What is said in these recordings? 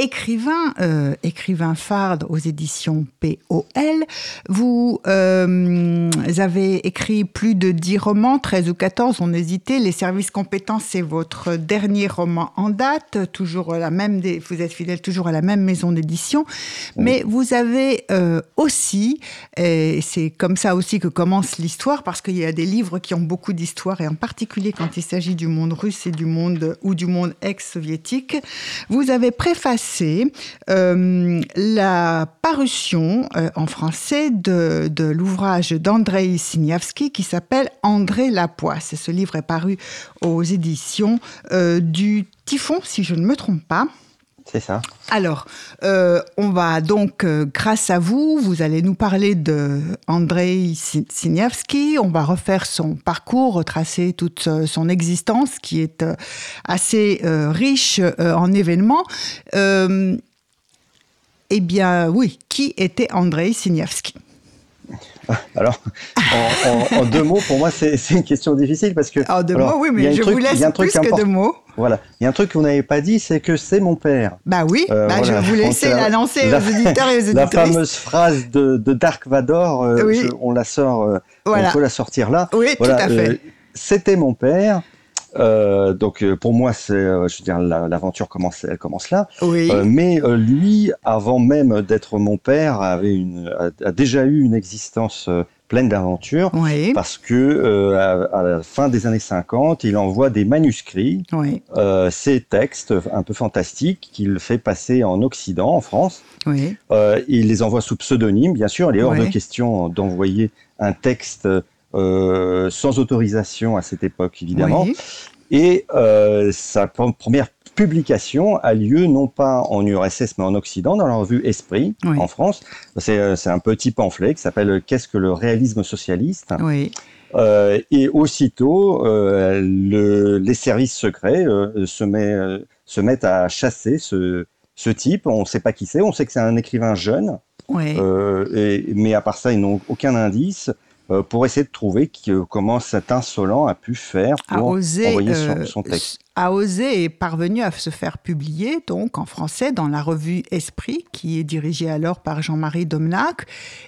écrivain, euh, écrivain phare aux éditions POL. Vous euh, avez écrit plus de 10 romans, 13 ou 14, on hésitait. Les services compétents, c'est votre dernier roman en date, toujours la même, vous êtes fidèle toujours à la même maison d'édition. Mais vous avez euh, aussi, et c'est comme ça aussi que commence l'histoire, parce qu'il y a des livres qui ont beaucoup d'histoire, et en particulier quand il s'agit du monde russe et du monde, ou du monde ex-soviétique, vous avez préfacé c'est euh, la parution euh, en français de, l'ouvrage d'Andrei Siniavski qui s'appelle André Lapoisse. Ce livre est paru aux éditions euh, du Typhon, si je ne me trompe pas. C'est ça. Alors, on va donc, grâce à vous, vous allez nous parler de Andrei Siniavski. On va refaire son parcours, retracer toute son existence qui est assez riche en événements. eh bien, oui, qui était Andrei Siniavski alors, en, deux mots, pour moi, c'est une question difficile parce que. En deux mots, oui, mais je vous laisse plus que deux mots. Voilà. Il y a un truc que vous n'avez pas dit, c'est que c'est mon père. Bah oui, euh, bah, je vais vous laisser l'annoncer aux éditeurs et aux éditrices. La fameuse phrase de, Dark Vador, euh, on la sort, euh, on peut la sortir là. Oui, tout à fait. C'était mon père. Euh, donc euh, pour moi, c'est, euh, je veux dire, l'aventure commence, elle commence là. Oui. mais lui, avant même d'être mon père, avait une, a, déjà eu une existence pleine d'aventures, oui. parce que à, la fin des années 50, il envoie des manuscrits, oui. ces textes un peu fantastiques qu'il fait passer en Occident, en France. Oui. il les envoie sous pseudonyme, bien sûr. Il est hors de question d'envoyer un texte euh, sans autorisation à cette époque, évidemment. Et euh, sa première publication a lieu non pas en URSS mais en Occident dans la revue Esprit en France. Euh, c'est un petit pamphlet qui s'appelle Qu'est-ce que le réalisme socialiste oui. euh, Et aussitôt, euh, le, les services secrets se, met, se mettent à chasser ce, ce type. On ne sait pas qui c'est, on sait que c'est un écrivain jeune. Oui. Et, mais à part ça, ils n'ont aucun indice. Euh, pour essayer de trouver comment cet insolent a pu faire pour envoyer euh, son, texte. A osé et parvenu à se faire publier donc en français dans la revue Esprit qui est dirigée alors par Jean-Marie Domnac.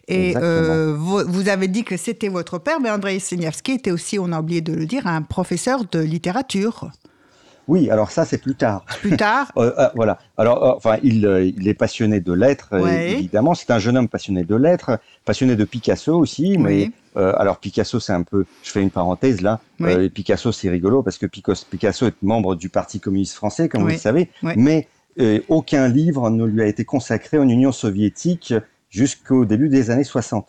Et euh, vous, avez dit que c'était votre père, mais Andrei Seniavski était aussi, on a oublié de le dire, un professeur de littérature. Oui, alors ça c'est plus tard. Plus tard. voilà. Alors, enfin, il, il, est passionné de lettres, évidemment. C'est un jeune homme passionné de lettres, passionné de Picasso aussi, mais euh, alors Picasso, c'est un peu, je fais une parenthèse là. Euh, Picasso, c'est rigolo parce que Picasso est membre du Parti communiste français, comme vous le savez, mais euh, aucun livre ne lui a été consacré en Union soviétique jusqu'au début des années 60.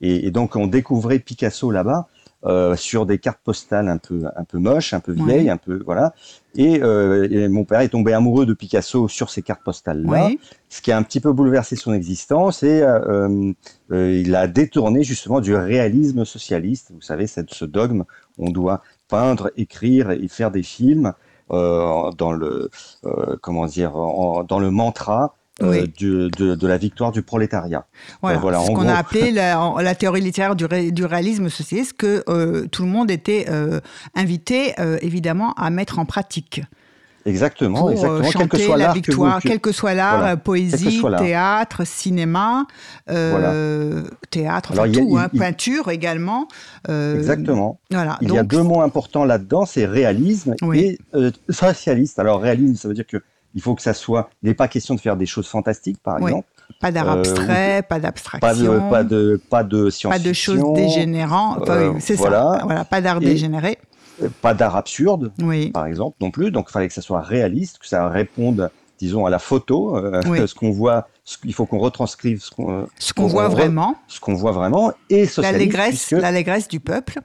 Et, et, donc on découvrait Picasso là-bas. Euh, sur des cartes postales un peu un peu moches, un peu vieilles, un peu voilà. Et, euh, et, mon père est tombé amoureux de Picasso sur ces cartes postales là, ce qui a un petit peu bouleversé son existence et euh, il a détourné justement du réalisme socialiste. Vous savez, c'est ce dogme, on doit peindre, écrire et faire des films dans le comment dire dans le mantra euh, de, la victoire du prolétariat. Voilà, ce qu'on a appelé la, théorie littéraire du, du réalisme socialiste, que euh, tout le monde était euh, invité évidemment à mettre en pratique. Exactement, exactement. quel que soit la victoire, quel que soit l'art, poésie, théâtre, cinéma, théâtre, enfin tout, hein, peinture également. exactement. Voilà. Il y a deux mots importants là-dedans, c'est réalisme et socialiste. Alors réalisme, ça veut dire que il faut que ça soit. Il n'est pas question de faire des choses fantastiques, par exemple. Pas d'art euh, abstrait, pas d'abstraction. Pas de, pas de, science-fiction. Pas de choses dégénérantes. Euh, c'est ça. Voilà, pas d'art dégénéré. Euh, pas d'art absurde, par exemple, non plus. Donc, il fallait que ça soit réaliste, que ça réponde, disons, à la photo. ce qu'on voit, il faut qu'on retranscrive ce qu'on ce qu'on voit vraiment. Ce qu'on voit vraiment. Et socialiste. L'allégresse du peuple.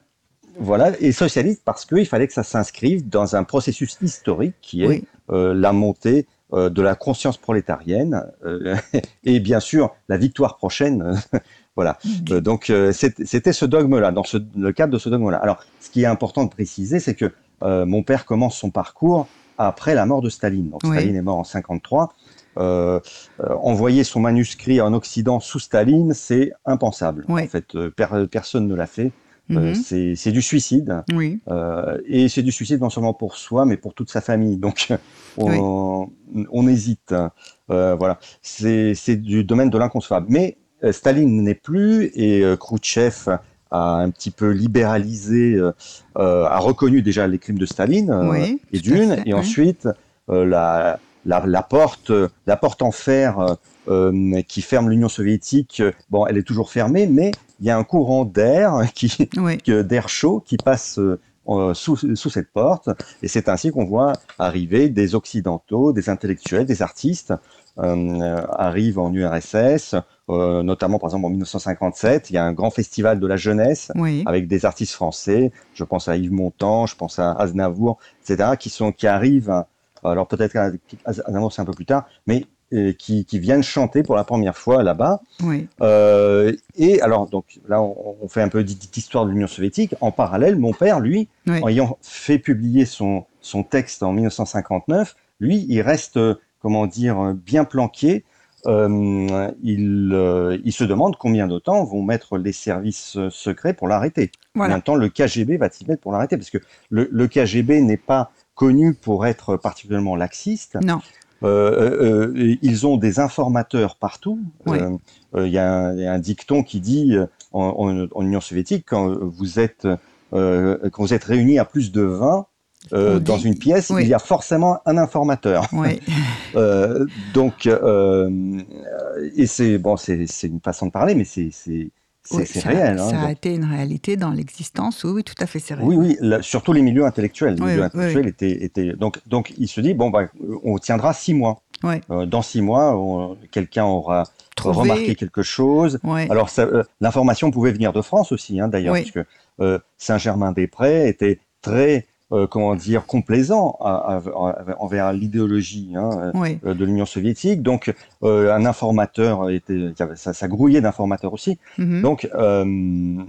Voilà, et socialiste parce qu'il fallait que ça s'inscrive dans un processus historique qui est euh, la montée de la conscience prolétarienne et bien sûr la victoire prochaine. voilà. donc c'était ce dogme-là, dans le cadre de ce dogme-là. Alors, ce qui est important de préciser, c'est que mon père commence son parcours après la mort de Staline. Donc Staline est mort en 53. Euh, euh, envoyer son manuscrit en Occident sous Staline, c'est impensable. En fait, euh, personne ne l'a fait. Mhm. c'est du suicide. Oui. et c'est du suicide non seulement pour soi, mais pour toute sa famille. Donc, on, hésite. voilà. C'est du domaine de l'inconcevable. Mais Staline n'est plus et Khrouchtchev a un petit peu libéralisé, a reconnu déjà les crimes de Staline et d'une, et ensuite la, la, porte, la porte en fer euh, euh, qui ferme l'Union soviétique, euh, bon, elle est toujours fermée, mais il y a un courant d'air qui, d'air chaud qui passe sous, sous, cette porte, et c'est ainsi qu'on voit arriver des occidentaux, des intellectuels, des artistes arrivent en URSS, notamment par exemple en 1957, il y a un grand festival de la jeunesse avec des artistes français. Je pense à Yves Montand, je pense à Aznavour, etc., qui sont qui arrivent alors peut-être un c'est un peu plus tard, mais euh, qui, viennent chanter pour la première fois là-bas. Oui. Euh, et alors, donc là, on, fait un peu d'histoire de l'Union soviétique. En parallèle, mon père, lui, en ayant fait publier son, son texte en 1959, lui, il reste, comment dire, bien planqué. Euh, il, il, se demande combien de temps vont mettre les services secrets pour l'arrêter. Combien de temps le KGB va-t-il mettre pour l'arrêter? Parce que le, le KGB n'est pas connus pour être particulièrement laxistes. Non. Euh, euh, euh, ils ont des informateurs partout. Il y, a un dicton qui dit en, Union soviétique quand vous êtes quand vous êtes réunis à plus de 20 dans une pièce, il y a forcément un informateur. Oui. donc, et c'est bon, c'est une façon de parler, mais c'est c'est réel. Hein, ça a été une réalité dans l'existence, oui, oui, tout à fait, c'est réel. Oui, oui, surtout les milieux intellectuels. Les milieux intellectuels étaient, étaient, donc, donc, il se dit, bon, bah, on tiendra six mois. Euh, dans six mois, quelqu'un aura remarqué quelque chose. Alors, euh, l'information pouvait venir de France aussi, hein, d'ailleurs, parce que euh, Saint-Germain-des-Prés était très euh, comment dire, complaisant envers l'idéologie hein, euh, de l'Union soviétique. Donc, euh, un informateur était, ça, ça grouillait d'informateurs aussi. Mhm. Donc,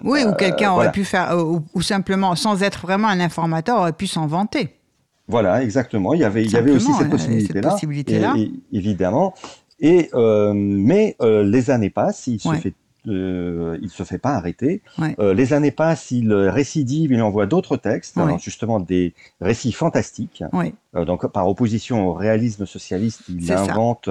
oui, ou quelqu'un aurait pu faire, ou, simplement, sans être vraiment un informateur, aurait pu s'en vanter. Voilà, exactement. Il y avait, il y avait aussi cette possibilité-là, possibilité évidemment. Et mais les années passent, il se fait euh, il se fait pas arrêter. Euh, les années passent, il récidive, il envoie d'autres textes, justement des récits fantastiques. Euh, donc par opposition au réalisme socialiste, il invente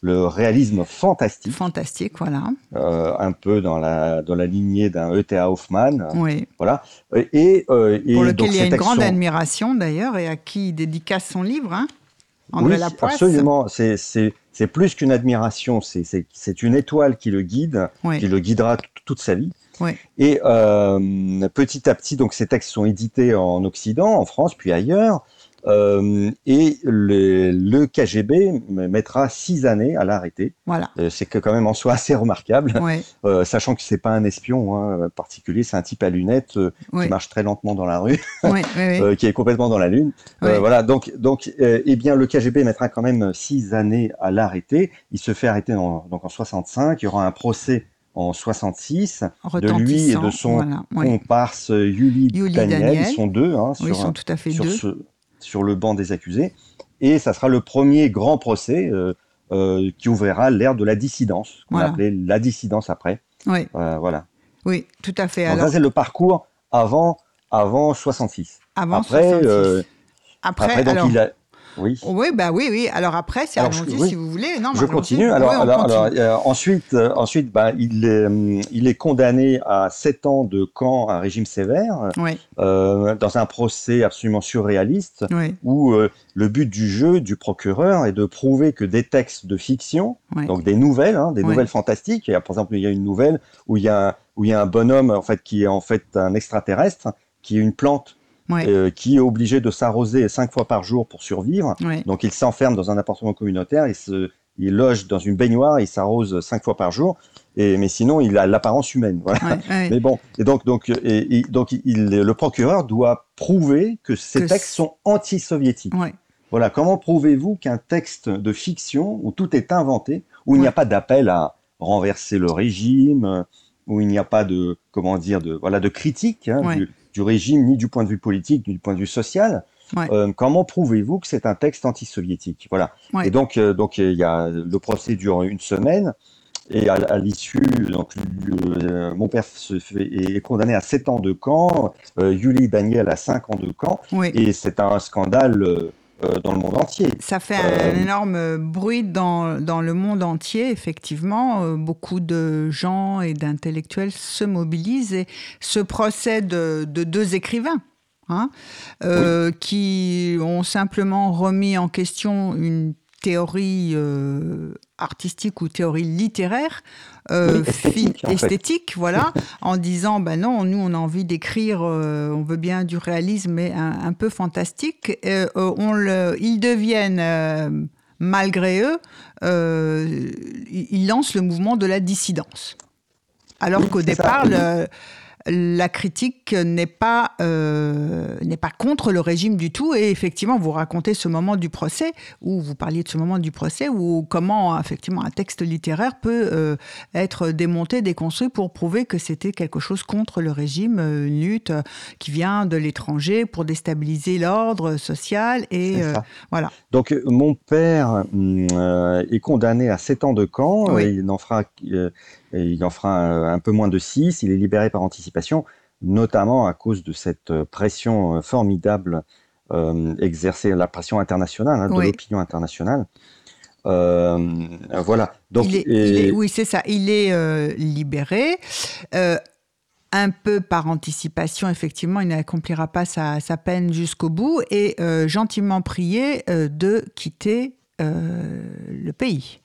le réalisme fantastique. Fantastique, voilà. Euh, un peu dans la dans la lignée d'un E.T.A. Hoffmann. Oui. Voilà. Et, et pour lequel il y a une grande admiration d'ailleurs et à qui il dédicace son livre. Hein oui, absolument. C'est c'est plus qu'une admiration, c'est une étoile qui le guide, qui le guidera toute sa vie. Et euh, petit à petit, donc ces textes sont édités en Occident, en France, puis ailleurs. Euh, et le, KGB mettra six années à l'arrêter. Voilà. Euh, c'est quand même en soi assez remarquable, euh, sachant que c'est pas un espion hein, particulier, c'est un type à lunettes qui marche très lentement dans la rue, qui est complètement dans la lune. voilà. Donc, donc, eh bien, le KGB mettra quand même six années à l'arrêter. Il se fait arrêter en, donc en 65. Il y aura un procès en 66 de lui et de son comparse Yuli, Daniel. Ils sont deux. Hein, oui, ils sont tout à fait deux sur le banc des accusés. Et ça sera le premier grand procès euh, euh, qui ouvrira l'ère de la dissidence, qu'on appelait la dissidence après. Oui. Euh, voilà. Oui, tout à fait. Alors... ça, c'est le parcours avant, avant 66. Avant après, 66. après, après, donc il a, oui. Oui, bah oui, oui. Alors après, c'est allons-y si vous voulez. Non, je continue. Alors, alors, euh, ensuite, euh, ensuite, bah, il est, euh, il est condamné à 7 ans de camp, un régime sévère, dans un procès absolument surréaliste, où le but du jeu du procureur est de prouver que des textes de fiction, donc des nouvelles, hein, des nouvelles fantastiques. par exemple, il y a une nouvelle où il y a où il y a un bonhomme en fait qui est en fait un extraterrestre, qui est une plante euh, qui est obligé de s'arroser cinq fois par jour pour survivre. Donc il s'enferme dans un appartement communautaire, il, se, il loge dans une baignoire, il s'arrose cinq fois par jour. Et, mais sinon, il a l'apparence humaine. Voilà. Mais bon, et donc, donc, et, donc il, le procureur doit prouver que ces textes sont anti-soviétiques. Voilà, comment prouvez-vous qu'un texte de fiction où tout est inventé, où il n'y a pas d'appel à renverser le régime, où il n'y a pas de comment dire de voilà de critique hein, du, régime ni du point de vue politique ni du point de vue social, euh, comment prouvez-vous que c'est un texte anti-soviétique? Voilà. Et donc, euh, donc il y a le procès dure une semaine. Et à, l'issue, donc euh, mon père se fait, est condamné à 7 ans de camp, Julie Daniel à 5 ans de camp, et c'est un scandale dans le monde entier. Ça fait un énorme bruit dans, dans, le monde entier, effectivement. beaucoup de gens et d'intellectuels se mobilisent et ce procès de, de deux écrivains Hein, euh, qui ont simplement remis en question une théorie euh, artistique ou théorie littéraire, euh, esthétique, voilà, en disant ben non, nous on a envie d'écrire, on veut bien du réalisme mais un, peu fantastique. on le, ils deviennent malgré eux, ils lancent le mouvement de la dissidence. Alors qu'au départ, le, la critique n'est pas, euh, n'est pas contre le régime du tout. Et effectivement, vous racontez ce moment du procès, ou vous parliez de ce moment du procès, où comment effectivement un texte littéraire peut euh, être démonté, déconstruit pour prouver que c'était quelque chose contre le régime, euh, une lutte qui vient de l'étranger pour déstabiliser l'ordre social. Et voilà. Donc mon père est condamné à 7 ans de camp. Et il en fera il en fera un, peu moins de 6. Il est libéré par anticipation, notamment à cause de cette euh, pression euh, formidable euh, exercée, la pression internationale, hein, de l'opinion internationale. voilà. Donc, oui, c'est ça. Il est libéré. un peu par anticipation, effectivement, il n'accomplira pas sa, peine jusqu'au bout et gentiment prié de quitter le pays.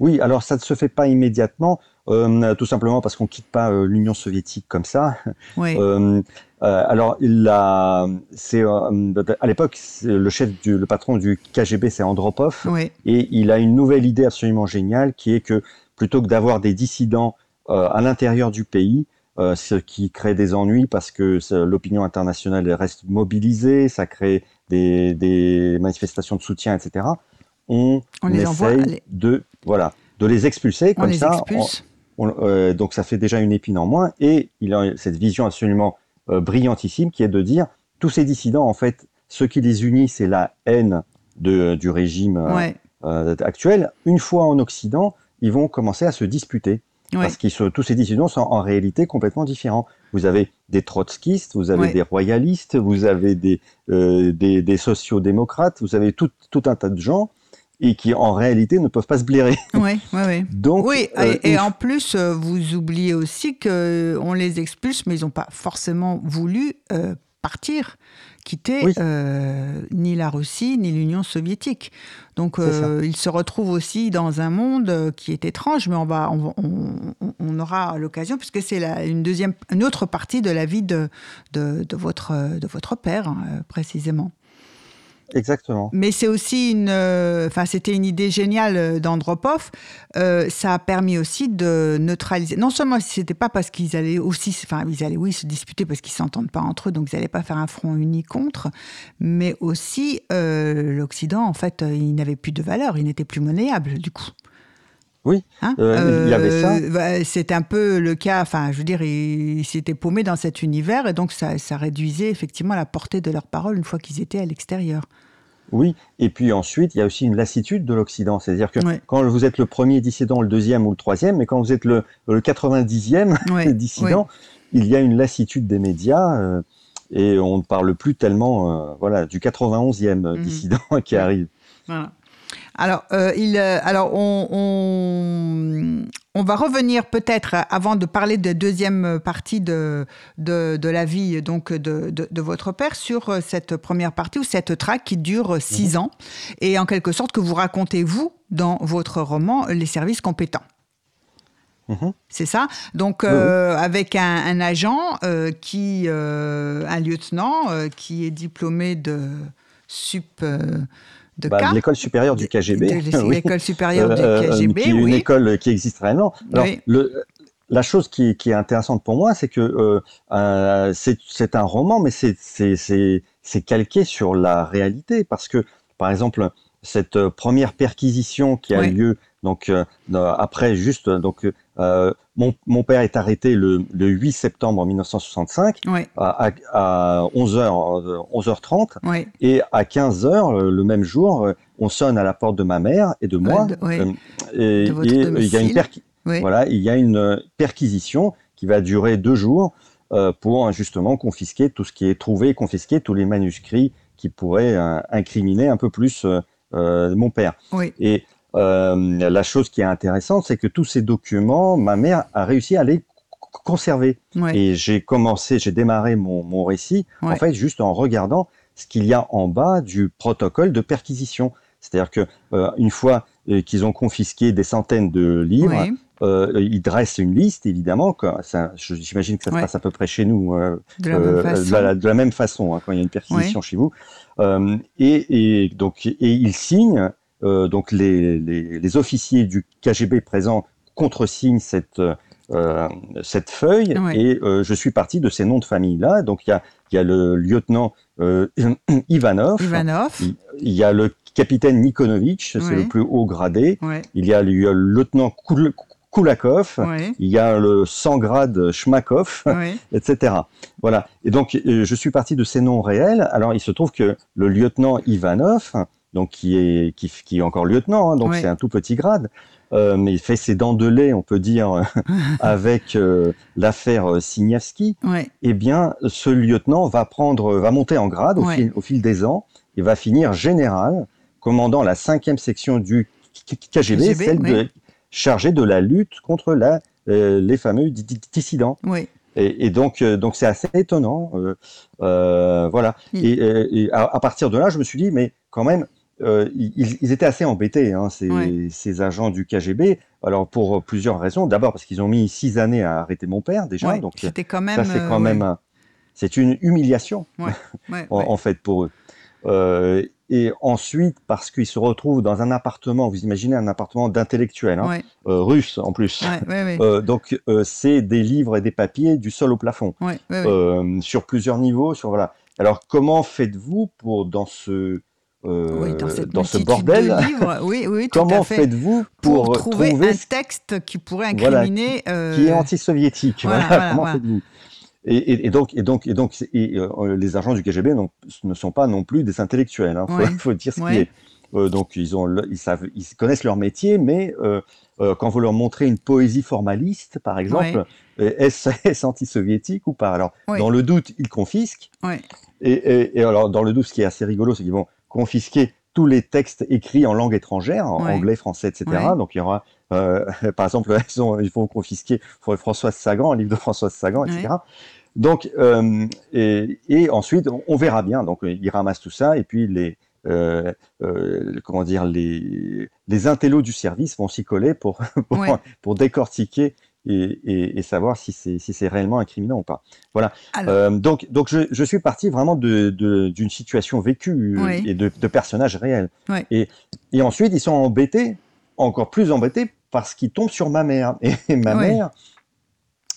Oui, alors ça ne se fait pas immédiatement. Euh, tout simplement parce qu'on quitte pas euh, l'Union soviétique comme ça. Euh, alors, il a, à l'époque, le chef, du, le patron du KGB, c'est Andropov, et il a une nouvelle idée absolument géniale, qui est que plutôt que d'avoir des dissidents à l'intérieur du pays, ce qui crée des ennuis parce que l'opinion internationale reste mobilisée, ça crée des, des manifestations de soutien, etc. On, on les essaye de voilà de les expulser on comme les ça. Expulse. Euh, donc ça fait déjà une épine en moins. Et il a cette vision absolument euh, brillantissime qui est de dire tous ces dissidents, en fait, ce qui les unit, c'est la haine de, du régime euh, actuel. Une fois en Occident, ils vont commencer à se disputer. Parce que tous ces dissidents sont en réalité complètement différents. Vous avez des trotskistes, vous avez des royalistes, vous avez des, des, des sociodémocrates, vous avez tout, tout un tas de gens et qui en réalité ne peuvent pas se blairer. Oui, oui, oui. Donc, oui, et, euh, en plus, euh, vous oubliez aussi qu'on les expulse, mais ils n'ont pas forcément voulu euh, partir, quitter ni la Russie ni l'Union soviétique. Donc ils se retrouvent aussi dans un monde qui est étrange, mais on, va, on, aura l'occasion, puisque c'est une, deuxième, une autre partie de la vie de, de, votre, de votre père, hein, précisément. Exactement. Mais c'est aussi une, euh, enfin c'était une idée géniale euh, d'Andropov. Euh, ça a permis aussi de neutraliser. Non seulement c'était pas parce qu'ils allaient aussi, enfin ils allaient oui se disputer parce qu'ils s'entendent pas entre eux, donc ils n'allaient pas faire un front uni contre, mais aussi l'Occident en fait il n'avait plus de valeur, il n'était plus monnayable du coup. Oui, hein il y avait ça. Bah, c'est un peu le cas, enfin, je veux dire, ils, s'étaient paumés dans cet univers et donc ça, ça réduisait effectivement la portée de leurs paroles une fois qu'ils étaient à l'extérieur. Oui, et puis ensuite, il y a aussi une lassitude de l'Occident. C'est-à-dire que quand vous êtes le premier dissident, le deuxième ou le troisième, mais quand vous êtes le, le 90e dissident, il y a une lassitude des médias euh, et on ne parle plus tellement euh, voilà, du 91e mhm. dissident qui arrive. Voilà. Alors, euh, il, euh, alors on, on, va revenir peut-être avant de parler de deuxième partie de, de, la vie donc de, de, votre père sur cette première partie ou cette traque qui dure six mhm. ans et en quelque sorte que vous racontez vous dans votre roman Les services compétents. Mhm. C'est ça? Donc, euh, avec un, agent qui, un lieutenant qui est diplômé de sup bah, l'école supérieure du KGB. L'école supérieure du KGB, qui est une école qui existe réellement. Alors, le, la chose qui, est intéressante pour moi, c'est que euh, euh c'est un roman, mais c'est calqué sur la réalité, parce que par exemple, cette première perquisition qui a lieu donc après juste donc mon, mon, père est arrêté le, le 8 septembre 1965 à, à, 11h 11h30 et à 15h le même jour on sonne à la porte de ma mère et de moi. Et, il y a une voilà il y a une perquisition qui va durer deux jours euh, pour justement confisquer tout ce qui est trouvé, confisquer tous les manuscrits qui pourraient euh, incriminer un peu plus euh, mon père. Et la chose qui est intéressante, c'est que tous ces documents, ma mère a réussi à les conserver. Et j'ai commencé, j'ai démarré mon, mon récit, en fait, juste en regardant ce qu'il y a en bas du protocole de perquisition. C'est-à-dire que une fois qu'ils ont confisqué des centaines de livres, euh, il dresse une liste, évidemment. J'imagine que ça se passe à peu près chez nous euh, de, la euh, de, la même façon hein, quand il y a une perquisition chez vous. Euh, et, et, donc, et il signe. Euh, donc les, les, les, officiers du KGB présents contresignent cette cette feuille et je suis parti de ces noms de famille là. Donc il y a y a le lieutenant Ivanov. Ivanov. Il, y a le capitaine Nikonovitch, c'est le plus haut gradé. Il y a le lieutenant Koulakov, il y a le 100 grades Schmakov, etc. Voilà. Et donc, euh, je suis parti de ces noms réels. Alors, il se trouve que le lieutenant Ivanov, donc qui est qui, qui est encore lieutenant, hein, donc c'est un tout petit grade, euh, mais il fait ses dents de lait, on peut dire, avec euh, l'affaire Signavski. Eh bien, ce lieutenant va prendre, va monter en grade au, fil, au fil des ans et va finir général, commandant la cinquième section du KGB, celle de chargé de la lutte contre la, euh, les fameux dissidents. Oui. Et, et, donc, euh, donc c'est assez étonnant, euh, euh voilà. Et, et à, partir de là, je me suis dit, mais quand même, ils, ils, étaient assez embêtés, hein, ces, ces, agents du KGB. Alors pour plusieurs raisons. D'abord parce qu'ils ont mis six années à arrêter mon père déjà. donc c'était quand même. Ça c'est quand même, c'est une humiliation en, en, fait pour eux. Euh, et ensuite parce qu'ils se retrouvent dans un appartement, vous imaginez un appartement d'intellectuels, hein, euh, russe en plus. euh, donc euh, c'est des livres et des papiers du sol au plafond, euh, sur plusieurs niveaux. Sur voilà. Alors comment faites-vous pour dans ce euh, dans, ce bordel, oui, oui, comment faites-vous pour, pour trouver, un texte qui pourrait incriminer, voilà, qui est anti-soviétique. Voilà, Comment faites-vous? Et, et, donc, et donc, et donc, et, euh, les agents du KGB ne sont pas non plus des intellectuels. Il hein, faut, faut, dire ce qui est. Euh, donc, ils ont, ils savent, ils connaissent leur métier, mais euh, euh quand vous leur montrez une poésie formaliste, par exemple, est-ce anti-soviétique ou pas? Alors, dans le doute, ils confisquent. Et, et, alors, dans le doute, ce qui est assez rigolo, c'est qu'ils vont confisquer tous les textes écrits en langue étrangère, en anglais, français, etc. Donc, il y aura euh, par exemple, ils, ont, ils, vont confisquer Françoise Sagan, un livre de Françoise Sagan, etc. Donc, euh, et, et, ensuite, on, verra bien. Donc, ils ramassent tout ça, et puis les, euh, euh, comment dire, les, les intellos du service vont s'y coller pour, pour, pour, décortiquer et, et, et savoir si c'est si réellement incriminant ou pas. Voilà. Euh, donc, donc je, je, suis parti vraiment d'une de, d'une situation vécue et de, de personnages réels. Et, et ensuite, ils sont embêtés, encore plus embêtés parce qu'il tombe sur ma mère. Et ma mère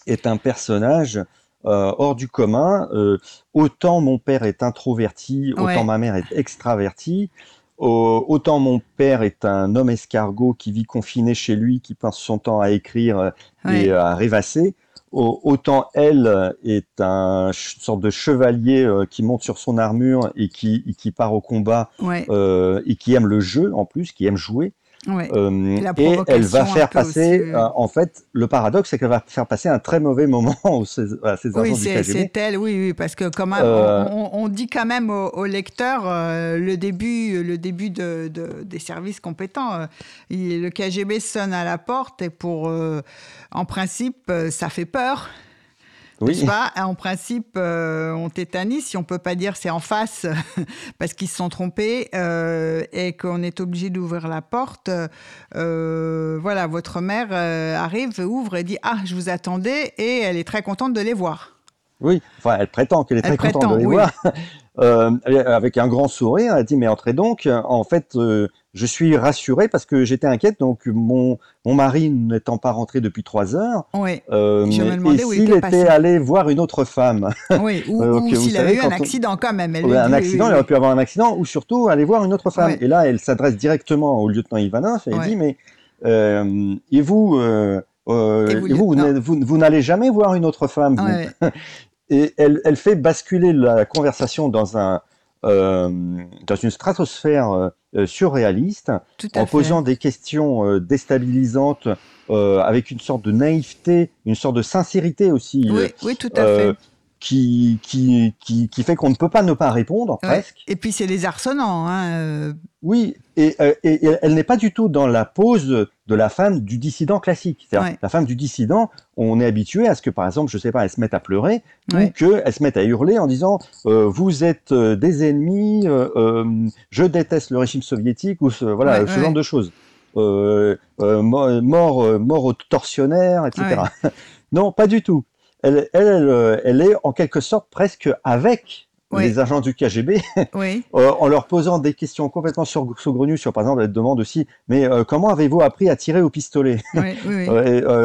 est un personnage euh, hors du commun. Euh, autant mon père est introverti, autant ma mère est extravertie. Autant mon père est un homme escargot qui vit confiné chez lui, qui passe son temps à écrire euh, et à rêvasser. Autant elle est un une sorte de chevalier qui monte sur son armure et qui, qui part au combat et qui aime le jeu en plus, qui aime jouer. Euh, et, elle va faire passer, euh, en fait, le paradoxe, c'est qu'elle va faire passer un très mauvais moment aux ces, à ces oui, c'est elle, oui, oui, parce que quand même, euh, on, dit quand même au, lecteur le début, le début de, de, des services compétents. le KGB sonne à la porte et pour, en principe, ça fait peur. Oui. Pas en principe, euh, on tétanise, si on peut pas dire c'est en face parce qu'ils se sont trompés euh, et qu'on est obligé d'ouvrir la porte. Euh, voilà, votre mère arrive, ouvre et dit ah je vous attendais et elle est très contente de les voir. Oui, enfin elle prétend qu'elle est très contente de les voir. avec un grand sourire, elle dit mais entrez donc. En fait, je suis rassuré parce que j'étais inquiète. Donc, mon, mon mari n'étant pas rentré depuis trois heures, oui. euh, je me et s'il était, était allé voir une autre femme, oui, ou, euh, ou s'il avait eu un accident quand même. Elle un accident, il aurait pu avoir un accident, ou surtout aller voir une autre femme. Et là, elle s'adresse directement au lieutenant Ivanov et dit mais euh, et vous, et vous, vous, vous, n'allez jamais voir une autre femme. et elle, elle, fait basculer la conversation dans un dans une stratosphère surréaliste, en posant des questions euh, déstabilisantes, avec une sorte de naïveté, une sorte de sincérité aussi. Oui, oui tout à fait qui, qui, qui, qui fait qu'on ne peut pas ne pas répondre, presque. Et puis c'est les arsenants. Hein, euh. Oui, et, euh, et, elle n'est pas du tout dans la pose de la femme du dissident classique. La femme du dissident, on est habitué à ce que, par exemple, je sais pas, elle se mette à pleurer ou qu'elle se mette à hurler en disant euh, Vous êtes des ennemis, je déteste le régime soviétique, ou ce, voilà, ce genre de choses. mort, mort au tortionnaire, etc. non, pas du tout elle, elle, euh, elle, est en quelque sorte presque avec les agents du KGB, oui. Euh, en leur posant des questions complètement saugrenues sur, par exemple, elle demande aussi, mais euh, comment avez-vous appris à tirer au pistolet? Oui,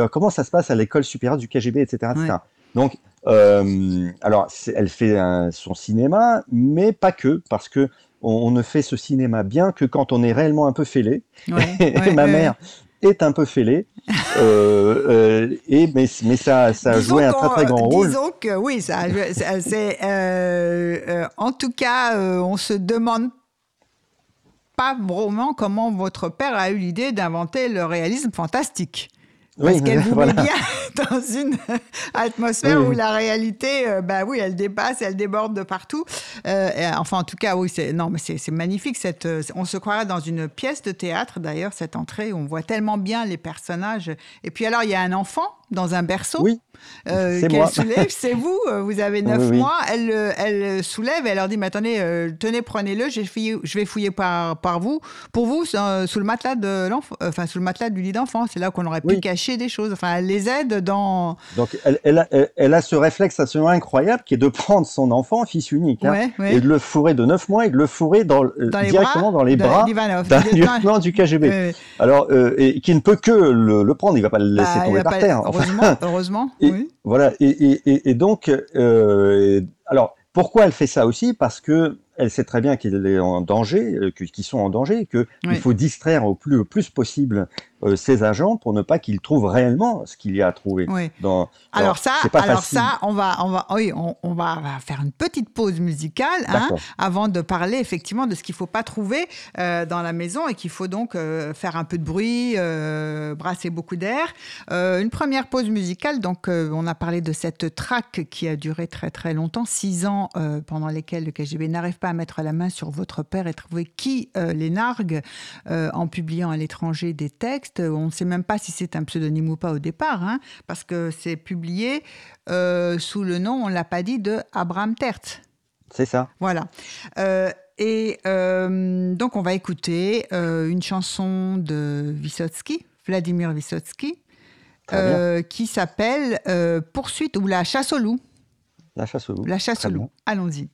Comment ça se passe à l'école supérieure du KGB, etc. etc. Donc, alors, elle fait son cinéma, mais pas que, parce que on, ne fait ce cinéma bien que quand on est réellement un peu fêlé. et ma mère est un peu fêlé, euh, euh, et mais, mais ça, ça a joué un très très grand rôle. Disons que oui, ça, c'est euh, euh, en tout cas, euh, on se demande pas vraiment comment votre père a eu l'idée d'inventer le réalisme fantastique. Parce qu'elle vous met bien dans une atmosphère où la réalité, euh, bah oui, elle dépasse, elle déborde de partout. Euh, enfin, en tout cas, oui, c'est non, mais c'est magnifique. Cette, euh, on se croirait dans une pièce de théâtre, d'ailleurs, cette entrée où on voit tellement bien les personnages. Et puis alors, il y a un enfant dans un berceau. Oui. Euh, qu'elle soulève, c'est vous, euh, vous avez neuf mois, elle, elle soulève et elle leur dit, mais attendez, euh, tenez, prenez-le, je vais fouiller par, par vous, pour vous, sous le matelas de l'enfant, enfin, sous le matelas du lit d'enfant, c'est là qu'on aurait pu cacher des choses, enfin, elle les aide dans... Donc, elle, elle, a, elle, a, ce réflexe absolument incroyable qui est de prendre son enfant, fils unique, hein, et de le fourrer de neuf mois et de le fourrer dans, directement dans les bras d'un lieutenant du KGB. Alors, et qui ne peut que le, prendre, il ne va pas le laisser bah, tomber par terre. Heureusement, heureusement. Oui. Voilà, et, et, et donc, euh, alors, pourquoi elle fait ça aussi? Parce que elle sait très bien qu'elle est en danger, euh, qu'ils sont en danger, qu'il faut distraire au plus, plus possible euh, ces agents pour ne pas qu'ils trouvent réellement ce qu'il y a à trouver. Dans, alors, ça, alors ça, on va, on va, oui, on, va faire une petite pause musicale hein, avant de parler effectivement de ce qu'il ne faut pas trouver euh, dans la maison et qu'il faut donc faire un peu de bruit, brasser beaucoup d'air. une première pause musicale, donc on a parlé de cette traque qui a duré très très longtemps, six ans pendant lesquels le KGB n'arrive pas à mettre la main sur votre père et trouver qui euh, les nargue euh, en publiant à l'étranger des textes On ne sait même pas si c'est un pseudonyme ou pas au départ, hein, parce que c'est publié euh, sous le nom, on ne l'a pas dit, de Abraham Tertz. C'est ça. Voilà. et donc, on va écouter une chanson de Vysotsky, Vladimir Vysotsky, qui s'appelle Poursuite ou La chasse au loup. La chasse au loup. La chasse au loup. Allons-y.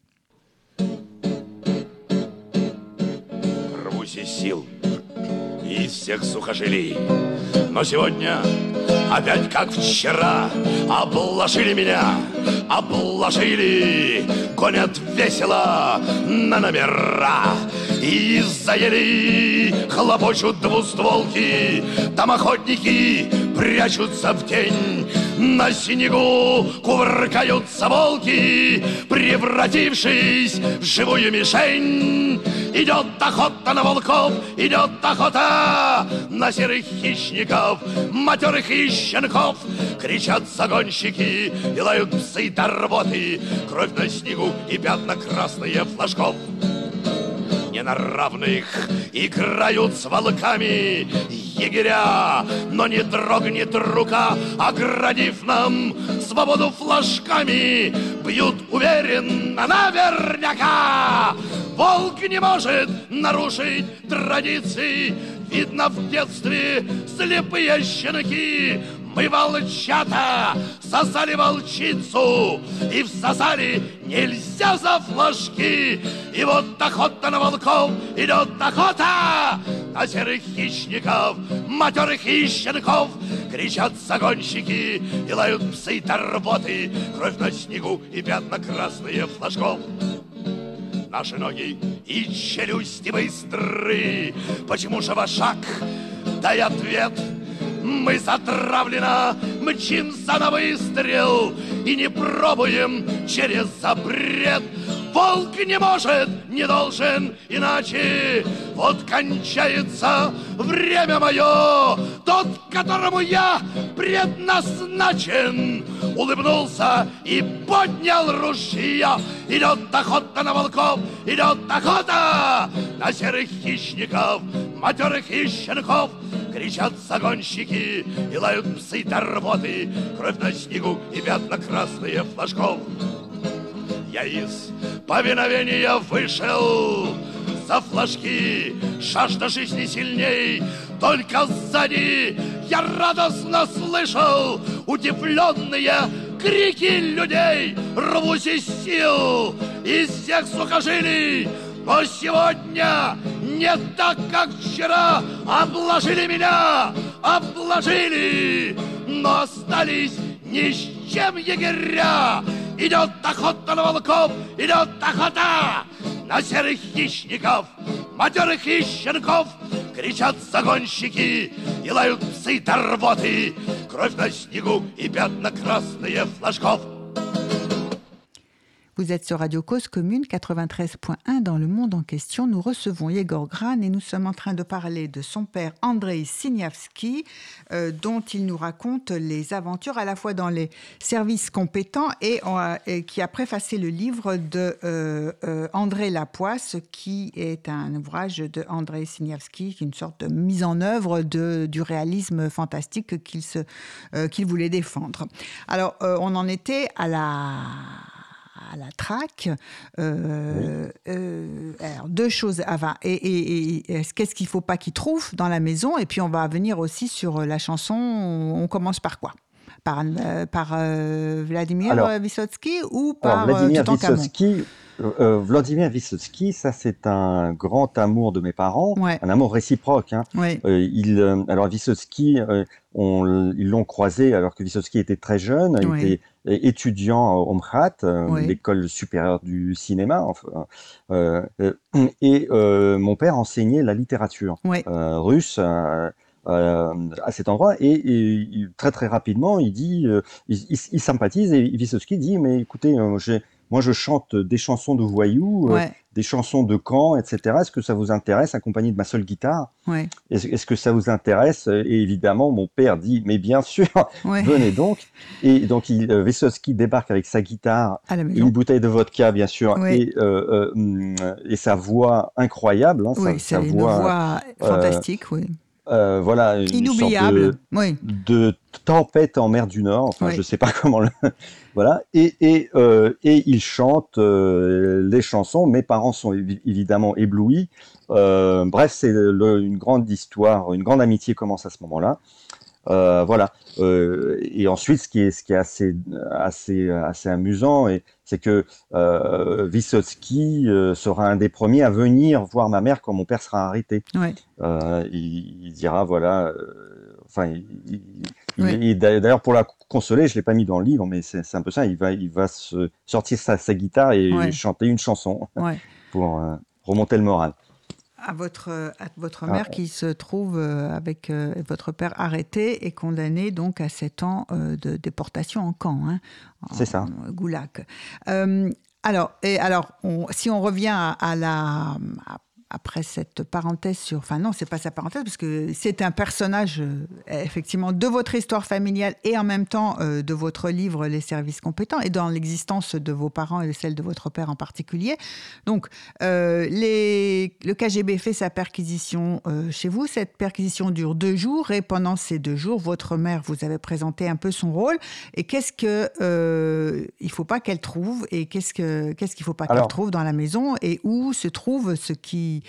Рвусь из сил Из всех сухожилий. Но сегодня опять как вчера Обложили меня, обложили. Гонят весело на номера. И заели хлопочут двустволки. Там охотники прячутся в тень. На снегу кувыркаются волки Превратившись в живую мишень Идет охота на волков, идет охота на серых хищников, матерых и щенков. Кричат загонщики и лают псы до рвоты, кровь на снегу и пятна красные флажков не на равных Играют с волками егеря Но не дрогнет рука, оградив нам Свободу флажками Бьют уверенно наверняка Волк не может нарушить традиции. Видно в детстве слепые щенки. Мы, волчата, сосали волчицу И всосали нельзя за флажки. И вот охота на волков идет охота. На серых хищников, матерых хищников Кричат загонщики и лают псы торботы Кровь на снегу и пятна красные флажков Наши ноги. И челюсти быстры. Почему же вошак? Дай ответ. Мы затравленно мчимся на выстрел. И не пробуем через запрет Волк не может, не должен иначе. Вот кончается время мое. Тот, которому я предназначен Улыбнулся и поднял ружья Идет охота на волков, идет охота На серых хищников, матерых и щенков Кричат загонщики и лают псы торботы Кровь на снегу и пятна красные флажков я из повиновения вышел. За флажки, жажда жизни сильней, только сзади я радостно слышал удивленные крики людей, рвусь из сил, из всех сухожилий, но сегодня не так, как вчера. Обложили меня, обложили, но остались ни с чем егеря, Идет охота на волков, идет охота на серых хищников, матерых щенков. Кричат загонщики и лают псы торботы, Кровь на снегу и пятна красные флажков. Vous êtes sur Radio Cause Commune 93.1 dans le monde en question. Nous recevons Yegor Gran et nous sommes en train de parler de son père Andrei Siniavski, euh, dont il nous raconte les aventures à la fois dans les services compétents et, qui a préfacé le livre de euh, euh, André Lapoisse, qui est un ouvrage de Andrei Siniavski, une sorte de mise en œuvre du réalisme fantastique qu'il voulait défendre. Alors, on en était à la à la traque. Euh, euh, alors deux choses avant. Et, qu'est-ce qu'il ne faut pas qu'il trouve dans la maison? Et puis on va venir aussi sur la chanson. On commence par quoi? Par, euh, par Vladimir Vysotsky ou par Vladimir Vysotsky Vladimir Vysotsky, ça c'est un grand amour de mes parents, un amour réciproque. Hein. il, alors Vysotsky, ils l'ont croisé alors que Vysotsky était très jeune, il était étudiant au euh, l'école supérieure du cinéma. Enfin, euh, euh, et mon père enseignait la littérature russe. à cet endroit et, très très rapidement il dit il, sympathise et Vysotsky dit mais écoutez j'ai moi, je chante des chansons de voyous, euh, des chansons de camp, etc. Est-ce que ça vous intéresse, accompagné de ma seule guitare? Est-ce que ça vous intéresse? Et évidemment, mon père dit, mais bien sûr, venez donc. Et donc, il, euh, débarque avec sa guitare, une bouteille de vodka, bien sûr, et, euh, et sa voix incroyable. Hein, une voix fantastique, oui. Voilà, une Inoubliable. Sorte de, de, tempête en mer du Nord. Enfin, je sais pas comment le, voilà. Et, et, euh, et il chante euh, les chansons. Mes parents sont évidemment éblouis. Euh, bref, c'est une grande histoire, une grande amitié commence à ce moment-là. Euh, voilà. Euh, et ensuite, ce qui est, ce qui est assez, assez, assez amusant, c'est que euh, Vysotsky euh, sera un des premiers à venir voir ma mère quand mon père sera arrêté. Ouais. Il, il, dira voilà. Enfin, il, D'ailleurs, pour la consoler, je l'ai pas mis dans le livre, mais c'est un peu ça. Il va, il va se sortir sa, sa guitare et chanter une chanson pour euh, remonter le moral. À votre, à votre mère qui se trouve euh, avec euh, votre père arrêté et condamné donc à 7 ans de déportation en camp. Hein, c'est ça. Goulag. alors, et alors on, si on revient à, à la après cette parenthèse sur... Enfin non, c'est pas sa parenthèse, parce que c'est un personnage, euh, effectivement, de votre histoire familiale et en même temps euh, de votre livre Les services compétents et dans l'existence de vos parents et celle de votre père en particulier. Donc, euh, les, le KGB fait sa perquisition chez vous. Cette perquisition dure deux jours et pendant ces deux jours, votre mère vous avait présenté un peu son rôle. Et qu'est-ce que il faut pas qu'elle trouve et qu'est-ce que qu'est-ce qu'il faut pas qu'elle trouve dans la maison et où se trouve ce qui qui,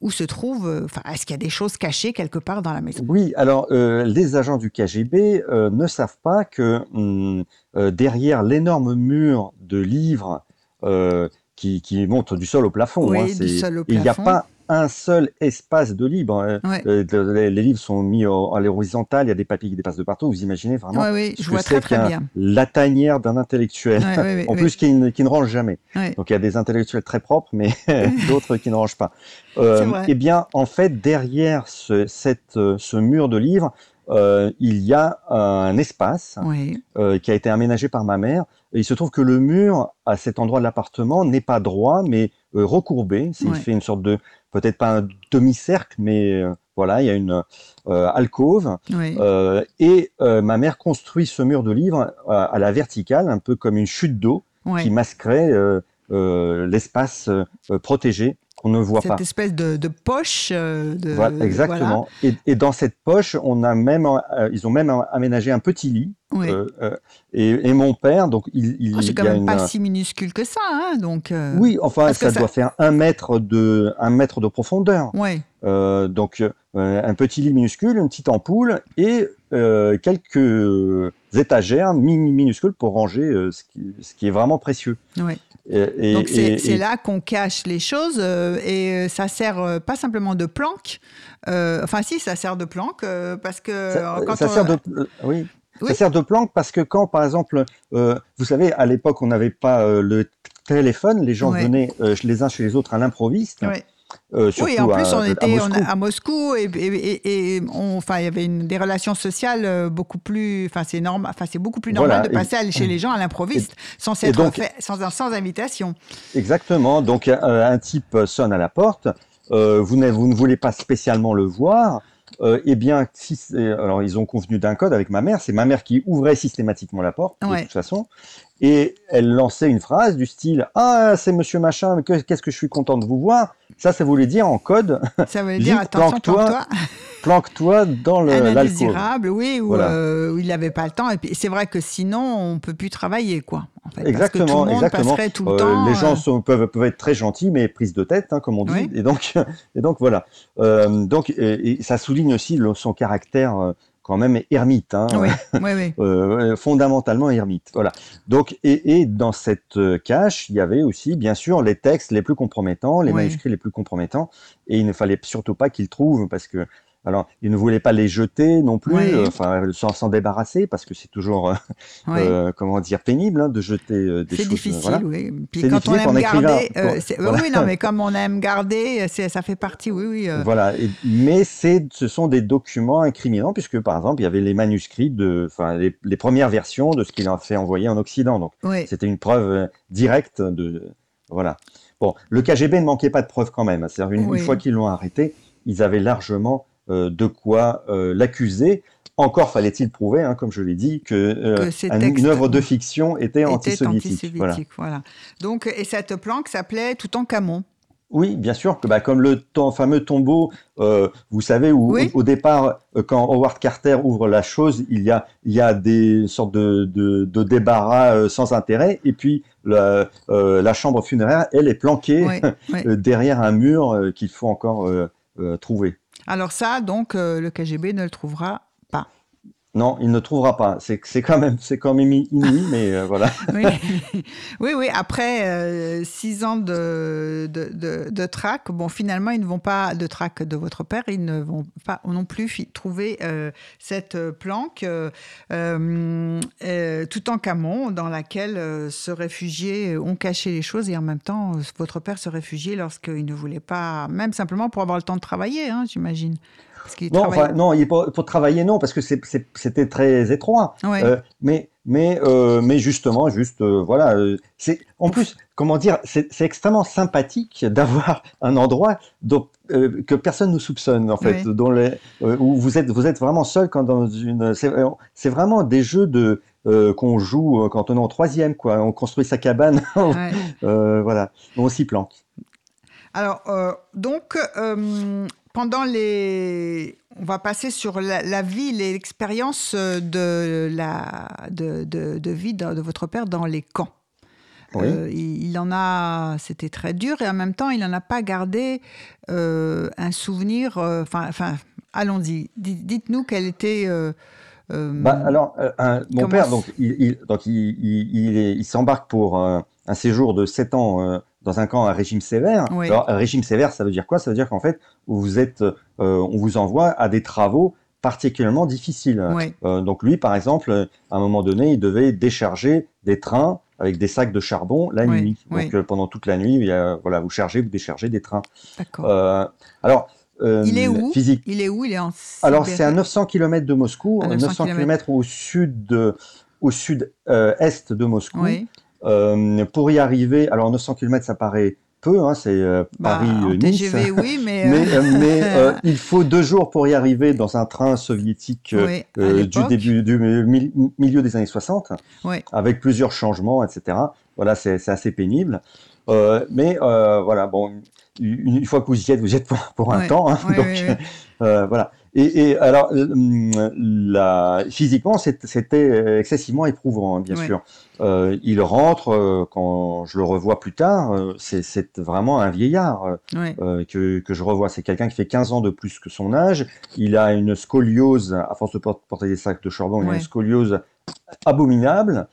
où se trouve, enfin, est-ce qu'il y a des choses cachées quelque part dans la maison? Oui, alors les agents du KGB ne savent pas que hum, derrière l'énorme mur de livres qui, qui monte du sol au plafond, oui, hein, du sol au plafond. il n'y a pas un seul espace de libre. Hein. Euh, les, livres sont mis à l'horizontale, il y a des papiers qui dépassent de partout. Vous imaginez vraiment oui, je vois très, très bien. la tanière d'un intellectuel, en plus qui ne, qui, ne, range jamais. Donc il y a des intellectuels très propres, mais d'autres qui ne rangent pas. Euh, eh bien, en fait, derrière ce, cette, euh, ce mur de livres, euh, il y a un espace euh, qui a été aménagé par ma mère. Et il se trouve que le mur à cet endroit de l'appartement n'est pas droit, mais euh, recourbé. Il fait une sorte de, peut-être pas un demi-cercle, mais voilà, il y a une alcôve. et ma mère construit ce mur de livres à, la verticale, un peu comme une chute d'eau qui masquerait l'espace protégé on ne voit cette espèce de, poche. Euh, de, voilà, exactement. Et, dans cette poche, on a même, euh, ils ont même aménagé un petit lit. Euh, et, mon père, donc il, il oh, c'est quand même pas si minuscule que ça, hein, donc. oui, enfin, ça, doit faire un mètre de un mètre de profondeur. Oui. donc un petit lit minuscule, une petite ampoule et quelques étagères minuscules pour ranger ce qui, ce, qui, est vraiment précieux. Oui. Donc c'est là qu'on cache les choses euh, et euh, ça sert euh, pas simplement de planque. enfin si, ça sert de planque parce que ça, quand ça sert de oui. Ça sert de planque parce que quand, par exemple, vous savez, à l'époque, on n'avait pas le téléphone, les gens venaient les uns chez les autres à l'improviste. Euh, oui, en plus, on était à Moscou, et, enfin, il y avait une, des relations sociales euh, beaucoup plus. Enfin, c'est normal. Enfin, c'est beaucoup plus normal de passer chez les gens à l'improviste, sans, sans, sans, invitation. Exactement. Donc, euh, un type sonne à la porte. vous, vous ne voulez pas spécialement le voir. eh bien, si alors ils ont convenu d'un code avec ma mère. C'est ma mère qui ouvrait systématiquement la porte, de toute façon et elle lançait une phrase du style Ah, c'est monsieur machin, qu'est-ce que je suis content de vous voir? Ça, ça voulait dire en code. Ça voulait dire attention, planque-toi. Planque-toi dans le indésirable, oui, euh, où, il n'avait pas le temps. Et puis c'est vrai que sinon, on peut plus travailler, quoi. exactement, parce que tout le monde exactement. Tout le euh, temps, les gens euh, peuvent, peuvent être très gentils, mais prise de tête, hein, comme on dit. Et donc, et donc voilà. donc, et, ça souligne aussi son caractère quand même ermite, hein, euh, fondamentalement ermite. Voilà. Donc, et, et, dans cette euh, cache, il y avait aussi, bien sûr, les textes les plus compromettants, les manuscrits les plus compromettants, et il ne fallait surtout pas qu'ils trouvent, parce que alors, il ne voulait pas les jeter non plus, euh, enfin, s'en débarrasser parce que c'est toujours, euh, euh, comment dire, pénible hein, de jeter des choses. C'est difficile, oui. Puis quand on aime garder, oui, non, mais comme on aime garder, ça fait partie, oui, oui. Voilà, mais c'est, ce sont des documents incriminants puisque, par exemple, il y avait les manuscrits de, enfin, les, premières versions de ce qu'il a fait envoyer en Occident. Donc, c'était une preuve directe de, voilà. Bon, le KGB ne manquait pas de preuves quand même. C'est-à-dire une fois qu'ils l'ont arrêté, ils avaient largement de quoi euh, l'accuser. Encore fallait-il prouver, hein, comme je l'ai dit, que, euh, une œuvre de fiction était, antisoviétique. voilà. Donc, et cette planque s'appelait Toutankhamon. Oui, bien sûr, que bah, comme le fameux tombeau, vous savez, où au, départ, quand Howard Carter ouvre la chose, il y a, il y a des sortes de, de, débarras sans intérêt, et puis la, la, chambre funéraire, elle est planquée derrière un mur qu'il faut encore trouver. Alors ça, donc, euh, le KGB ne le trouvera. Non, il ne trouvera pas. C'est quand même c'est quand même inouï, mais euh, voilà. oui. oui, Après euh, six ans de, de, de, traque, bon, finalement, ils ne vont pas de traque de votre père, ils ne vont pas non plus trouver cette planque tout en camon dans laquelle se réfugier, ont caché les choses et en même temps, votre père se réfugiait lorsqu'il ne voulait pas, même simplement pour avoir le temps de travailler, hein, j'imagine non, enfin, non, pour, travailler, non, parce que c'était très étroit. Euh, mais, mais, euh, mais justement, juste, euh, voilà. c'est en plus, comment dire, c'est extrêmement sympathique d'avoir un endroit que personne ne soupçonne, en fait, dans les, où vous êtes, vous êtes vraiment seul quand dans une. C'est vraiment des jeux de. qu'on joue quand on est en troisième, quoi. On construit sa cabane, voilà, on s'y planque. Alors, donc, pendant les... On va passer sur la, vie, l'expérience de, la, de, de, vie de, votre père dans les camps. il, en a, c'était très dur et en même temps, il n'en a pas gardé un souvenir. Enfin, enfin, allons-y. Dites-nous quel était. Bah, alors, mon père, donc, il, donc, il, s'embarque pour un, séjour de 7 ans dans un camp à régime sévère. Alors, un régime sévère, ça veut dire quoi? Ça veut dire qu'en fait, vous êtes, on vous envoie à des travaux particulièrement difficiles. donc lui, par exemple, à un moment donné, il devait décharger des trains avec des sacs de charbon la nuit. Donc pendant toute la nuit, voilà, vous chargez, vous déchargez des trains. D'accord. alors, il est où? physique. Il est où? Il est en Alors c'est à 900 km de Moscou, 900, km. au sud, de, au sud est de Moscou. Pour y arriver, alors 900 km ça paraît peu, hein, c'est euh, bah, Paris-Nice. TGV, oui, mais... mais, euh, il faut deux jours pour y arriver dans un train soviétique du début du milieu des années 60, avec plusieurs changements, etc. Voilà, c'est assez pénible. mais voilà, bon, une, fois que vous y êtes, vous y êtes pour, un temps. Hein, donc, voilà. Et, alors, euh, la, physiquement, c'était excessivement éprouvant, hein, bien sûr. Euh, il rentre, euh, quand je le revois plus tard, c'est vraiment un vieillard que, que, je revois. C'est quelqu'un qui fait 15 ans de plus que son âge. Il a une scoliose, à force de porter des sacs de charbon, il a une scoliose abominable.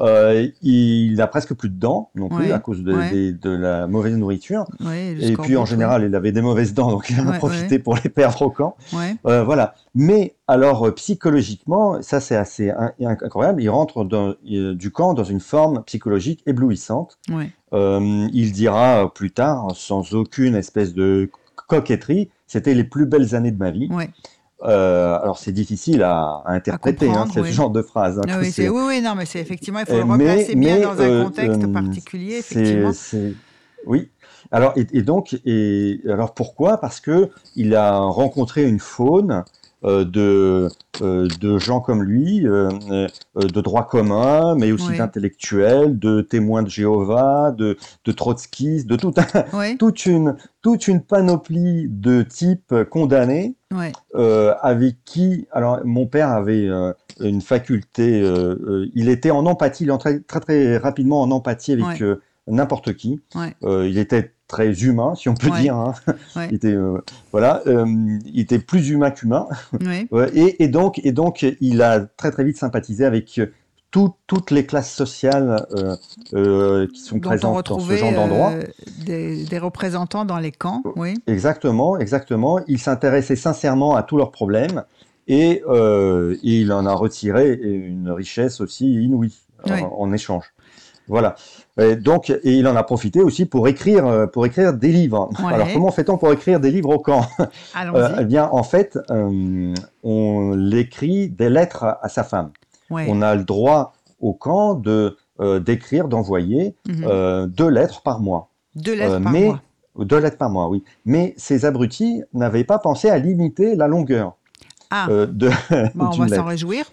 Euh, il n'a presque plus de dents non plus à cause de, de, la mauvaise nourriture. et puis en général, il avait des mauvaises dents, donc il en a profité pour les perdre au camp. Euh, voilà. Mais alors euh, psychologiquement, ça c'est assez incroyable. Il rentre dans, du camp dans une forme psychologique éblouissante. il dira plus tard, sans aucune espèce de coquetterie, c'était les plus belles années de ma vie. Euh, alors c'est difficile à, interpréter hein, ce genre de phrase. Hein, ah oui, oui, non, mais c'est effectivement, il faut le replacer bien dans un euh, contexte euh, particulier, effectivement. Oui. Alors et, donc et alors pourquoi? Parce que il a rencontré une faune euh, de, euh, de gens comme lui, euh, de droit commun, mais aussi d'intellectuels, de témoins de Jéhovah, de, de trotskistes, de tout toute, une, toute une panoplie de types condamnés, avec qui, alors mon père avait une faculté, il était en empathie, il entrait très très rapidement en empathie avec n'importe qui. il était très humain, si on peut dire. Hein. il était euh, voilà, euh, il était plus humain qu'humain. et, et, donc et donc il a très très vite sympathisé avec toutes les classes sociales euh, qui sont présentes dans ce genre d'endroit. Des, des, représentants dans les camps, oui. Exactement, exactement. Il s'intéressait sincèrement à tous leurs problèmes et, il en a retiré une richesse aussi inouïe en échange. Voilà. Et donc, et il en a profité aussi pour écrire, euh, pour écrire des livres. Alors, comment fait-on pour écrire des livres au camp euh, Eh bien, en fait, euh, on l'écrit des lettres à, sa femme. On a le droit au camp de d'écrire, d'envoyer mhm. deux lettres par mois. Deux lettres par mois. Deux lettres par mois, oui. Mais ces abrutis n'avaient pas pensé à limiter la longueur. Ah. de, on va s'en réjouir.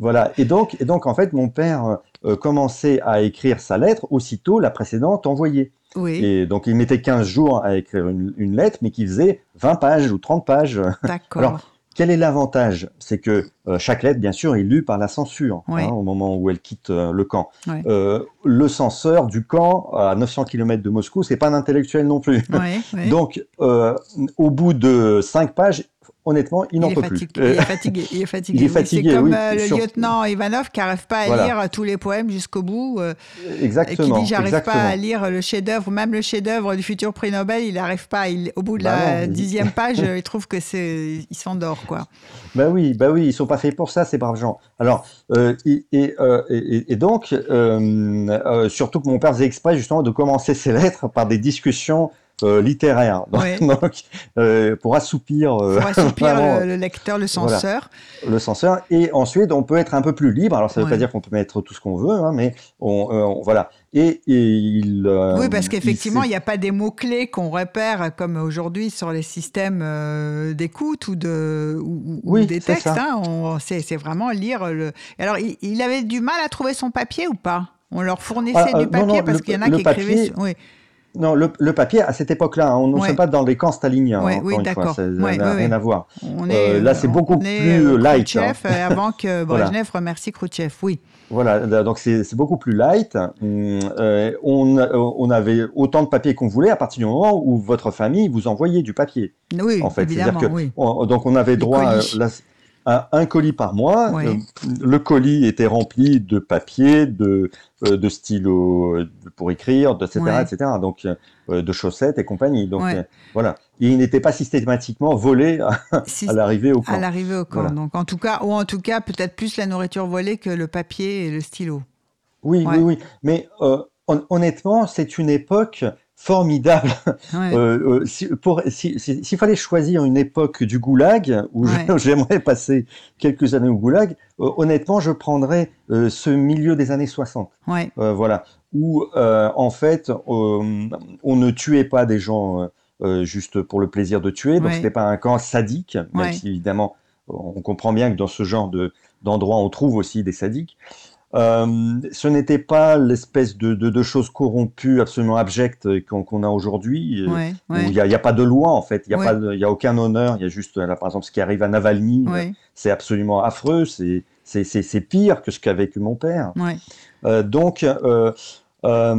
Voilà. Et donc, et donc, en fait, mon père euh, commençait à écrire sa lettre aussitôt la précédente envoyée. Oui. Et donc, il mettait 15 jours à écrire une, lettre, mais qui faisait 20 pages ou 30 pages. D'accord. Alors, quel est l'avantage? C'est que euh, chaque lettre, bien sûr, est lue par la censure hein, au moment où elle quitte euh, le camp. le censeur du camp, à 900 km de Moscou, c'est pas un intellectuel non plus. donc, au bout de 5 pages, honnêtement, il n'en peut plus. Il est fatigué. Il est fatigué. c'est comme euh, le lieutenant Ivanov qui n'arrive pas à lire tous les poèmes jusqu'au bout. exactement. Euh, et qui dit j'arrive pas à lire le chef-d'œuvre, même le chef-d'œuvre du futur prix Nobel, il n'arrive pas. au bout de bah la dixième page, il trouve que c'est, il s'endort quoi. Bah oui, bah oui, ils sont pas faits pour ça, ces braves gens. Alors, euh, et, et, donc, surtout que mon père faisait exprès justement de commencer ses lettres par des discussions euh, littéraire. Donc, euh, pour assoupir, euh, pour assoupir le, lecteur, le censeur. le censeur. Et ensuite, on peut être un peu plus libre. Alors, ça ne veut pas dire qu'on peut mettre tout ce qu'on veut, hein, mais on, voilà. Et, il. oui, parce qu'effectivement, il n'y a pas des mots clés qu'on repère comme aujourd'hui sur les systèmes d'écoute ou de ou, des textes. Hein, c'est vraiment lire le. Alors, il, avait du mal à trouver son papier ou pas? On leur fournissait ah, du papier parce qu'il y en a qui écrivaient. Oui. Non, le, papier, à cette époque-là, hein, on ne ouais. pas dans les camps staliniens. Ouais, oui, d'accord. Ça n'a rien à voir. là, c'est beaucoup plus light. Hein. avant que Brezhnev remercie Khrouchtchev, oui. Voilà, donc c'est beaucoup plus light. Euh, on, on, avait autant de papier qu'on voulait à partir du moment où votre famille vous envoyait du papier. Oui, en fait. évidemment. Que, donc on avait droit à, un colis par mois. Euh, le colis était rempli de papier, de, euh, de stylos pour écrire, etc., etc. Donc de chaussettes et compagnie. Donc voilà. il n'était pas systématiquement volé à, l'arrivée au camp. À l'arrivée au camp. Donc en tout cas, ou en tout cas peut-être plus la nourriture volée que le papier et le stylo. Oui, oui, oui. Mais honnêtement, c'est une époque formidable. Euh, euh, s'il fallait choisir une époque du goulag, où j'aimerais passer quelques années au goulag, euh, honnêtement, je prendrais ce milieu des années 60. voilà. Où, en fait, on ne tuait pas des gens juste pour le plaisir de tuer. Donc, ce n'était pas un camp sadique, même si, évidemment, on comprend bien que dans ce genre d'endroit, on trouve aussi des sadiques. Euh, ce n'était pas l'espèce de, de, de, choses corrompues, absolument abjectes qu'on a aujourd'hui, euh, où il n'y a, a, pas de loi en fait, il n'y a, pas a aucun honneur, il y a juste, là, par exemple, ce qui arrive à Navalny, c'est absolument affreux, c'est pire que ce qu'a vécu mon père. Euh, donc, euh, euh,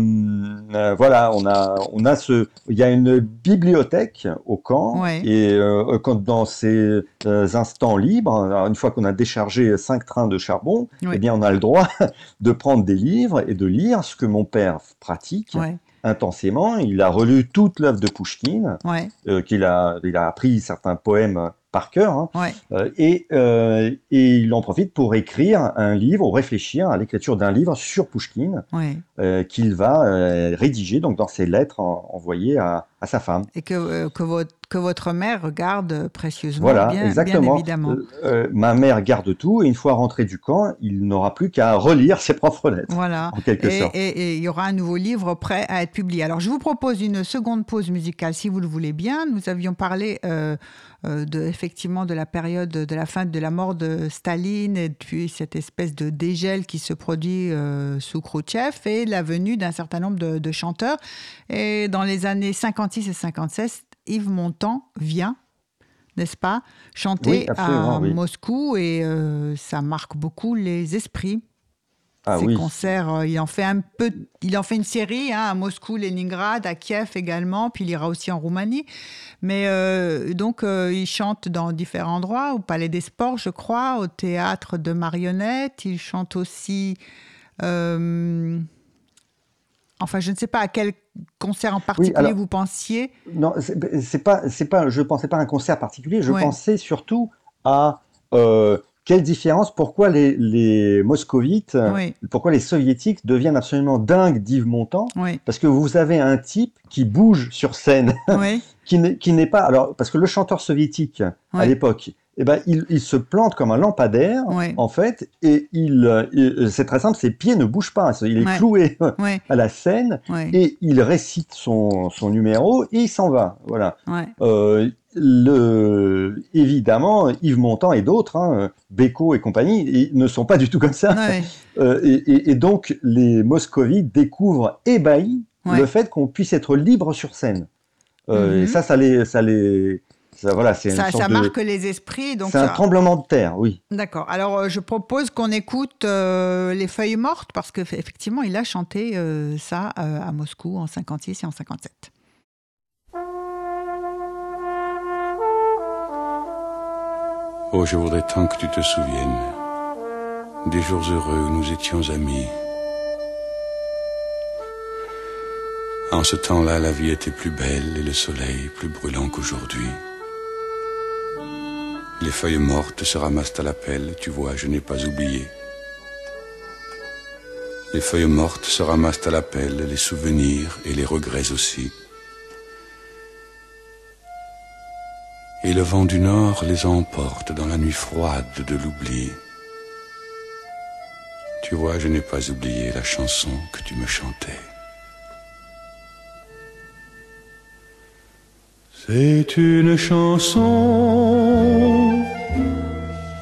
euh, voilà, on a, on a ce, il y a une bibliothèque au camp et euh, quand dans ces instants libres, une fois qu'on a déchargé cinq trains de charbon, eh bien on a le droit de prendre des livres et de lire ce que mon père pratique. intensément. Il a relu toute l'œuvre de Pushkin, qu'il a, il a appris certains poèmes par cœur, hein. euh, et, euh, et, il en profite pour écrire un livre, ou réfléchir à l'écriture d'un livre sur Pushkin, euh, qu'il va rédiger donc dans ses lettres envoyées à, à, sa femme. Et que, que votre que votre mère garde précieusement. Voilà, bien, exactement. évidemment. Euh, euh, ma mère garde tout et une fois rentré du camp, il n'aura plus qu'à relire ses propres lettres. Voilà. En quelque et, sorte. Et, il y aura un nouveau livre prêt à être publié. Alors je vous propose une seconde pause musicale si vous le voulez bien. Nous avions parlé euh, de, effectivement de la période de la fin de la mort de Staline et puis cette espèce de dégel qui se produit sous Khrouchtchev et la venue d'un certain nombre de, de chanteurs. Et dans les années 56 et 57, Yves Montand vient, n'est-ce pas, chanter à Moscou et euh, ça marque beaucoup les esprits. Ah, Ces concerts, euh, il en fait un peu, il en fait une série hein, à Moscou, Leningrad, à Kiev également, puis il ira aussi en Roumanie. Mais euh, donc il chante dans différents endroits, au Palais des Sports, je crois, au théâtre de marionnettes. Il chante aussi. Enfin, je ne sais pas à quel concert en particulier vous pensiez. Non, c'est pas, c'est pas, je pensais pas à un concert particulier. Je pensais surtout à euh, quelle différence, pourquoi les, les moscovites, pourquoi les soviétiques deviennent absolument dingues d'Yves Montand Parce que vous avez un type qui bouge sur scène, qui n'est pas. Alors, parce que le chanteur soviétique à l'époque, eh ben, il, se plante comme un lampadaire, en fait, et il, c'est très simple, ses pieds ne bougent pas, il est cloué à la scène, et il récite son, son numéro, et il s'en va, voilà. Euh, le, évidemment, Yves Montand et d'autres, hein, Beko et compagnie, ils ne sont pas du tout comme ça. Euh, et, et, donc, les moscovites découvrent ébahis le fait qu'on puisse être libre sur scène. Euh, et mhm. ça, ça les, ça les, ça, voilà, c'est ça, ça marque les esprits. C'est un tremblement de terre, oui. D'accord. Alors, euh, je propose qu'on écoute euh, Les Feuilles Mortes, parce qu'effectivement, il a chanté euh, ça à Moscou en 56 et en 57. Oh, je voudrais tant que tu te souviennes des jours heureux où nous étions amis. En ce temps-là, la vie était plus belle et le soleil plus brûlant qu'aujourd'hui. Les feuilles mortes se ramassent à la pelle, tu vois, je n'ai pas oublié. Les feuilles mortes se ramassent à la pelle, les souvenirs et les regrets aussi. Et le vent du nord les emporte dans la nuit froide de l'oubli. Tu vois, je n'ai pas oublié la chanson que tu me chantais. C'est une chanson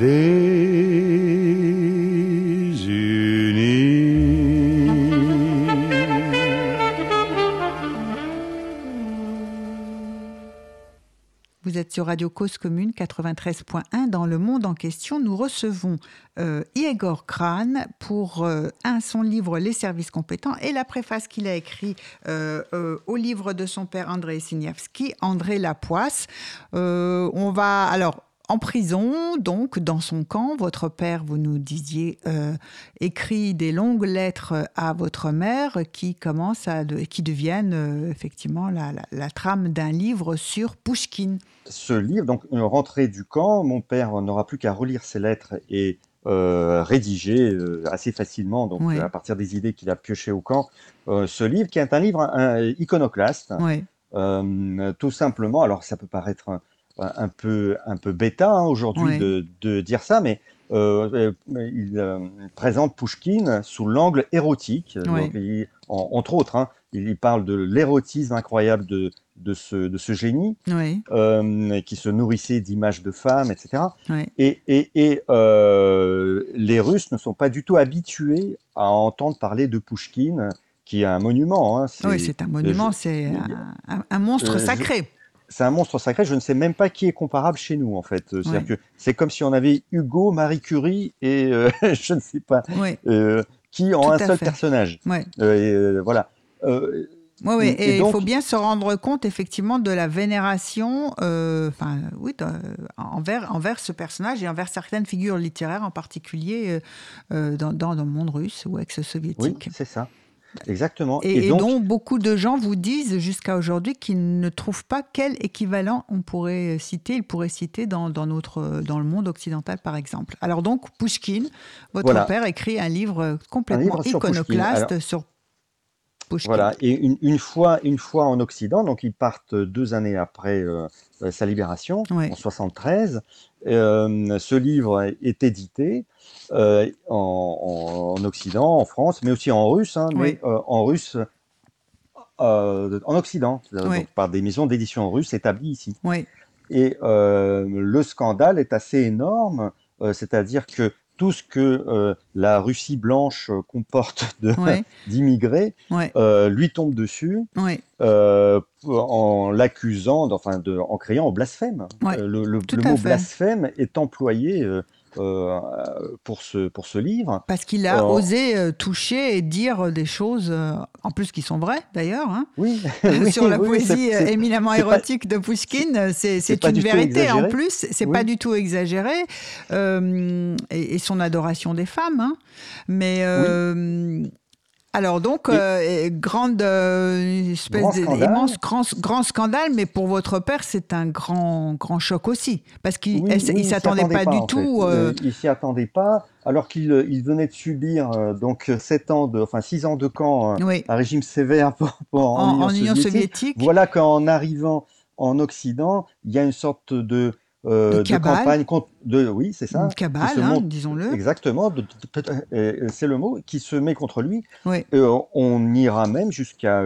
Vous êtes sur Radio Cause Commune 93.1. Dans le monde en question, nous recevons euh, Igor Kran pour euh, un, son livre Les services compétents et la préface qu'il a écrit euh, au livre de son père André Siniavski, André Lapoisse. on va alors en prison, donc dans son camp, votre père, vous nous disiez, euh, écrit des longues lettres à votre mère qui commencent à qui deviennent euh, effectivement la, trame d'un livre sur Pushkin. Ce livre, donc une rentrée du camp, mon père n'aura plus qu'à relire ses lettres et euh, rédiger assez facilement, donc à partir des idées qu'il a piochées au camp, ce livre qui est un livre iconoclaste. tout simplement, alors ça peut paraître un peu, un peu bêta hein, aujourd'hui de, de, dire ça, mais euh, euh il euh, présente Pushkin sous l'angle érotique. Donc, entre autres, hein, il parle de l'érotisme incroyable de, de, ce, de ce génie euh, qui se nourrissait d'images de femmes, etc. Et, et, et les Russes ne sont pas du tout habitués à entendre parler de Pushkin, qui est un monument. Hein. oui, c'est un monument, c'est un, un, monstre sacré c'est un monstre sacré. Je ne sais même pas qui est comparable chez nous, en fait. Que c'est comme si on avait Hugo, Marie Curie et euh, je ne sais pas euh, qui en un seul personnage. Euh, voilà. Oui, oui, et, il faut bien se rendre compte effectivement de la vénération, enfin oui, envers, envers ce personnage et envers certaines figures littéraires, en particulier dans, dans, le monde russe ou ex-soviétique. Oui, c'est ça. Exactement. Et, dont beaucoup de gens vous disent jusqu'à aujourd'hui qu'ils ne trouvent pas quel équivalent on pourrait citer, ils pourraient citer dans, notre, dans le monde occidental, par exemple. Alors donc, Pushkin, votre père écrit un livre complètement iconoclaste sur Pushkin. Voilà, et une, fois, une fois en Occident, donc ils partent deux années après euh, sa libération, en 73, euh, ce livre est édité euh, en, Occident, en France, mais aussi en russe, hein, mais euh, en russe en Occident, par des maisons d'édition russes établies ici. Et le scandale est assez énorme, c'est-à-dire que tout ce que la Russie blanche comporte d'immigrés lui tombe dessus en l'accusant, enfin, de, en créant au blasphème. le, mot blasphème est employé pour, ce, pour ce livre. Parce qu'il a osé toucher et dire des choses, en plus qui sont vraies d'ailleurs, hein. oui, sur la poésie éminemment érotique de Pushkin. C'est une vérité en plus, c'est pas du tout exagéré. Et, son adoration des femmes. Hein. Mais alors donc, euh, grande euh, espèce d'immense grand, grand, scandale, mais pour votre père, c'est un grand, grand choc aussi, parce qu'il ne s'attendait pas, du tout. Euh... Il s'y attendait pas, alors qu'il euh, il venait de subir donc sept ans de, enfin six ans de camp, un régime sévère en, Union, soviétique. Voilà qu'en arrivant en Occident, il y a une sorte de euh, de, campagne contre. De, oui, c'est ça. Une cabale, hein, disons-le. Exactement, c'est le mot qui se met contre lui. Euh, on ira même jusqu'à.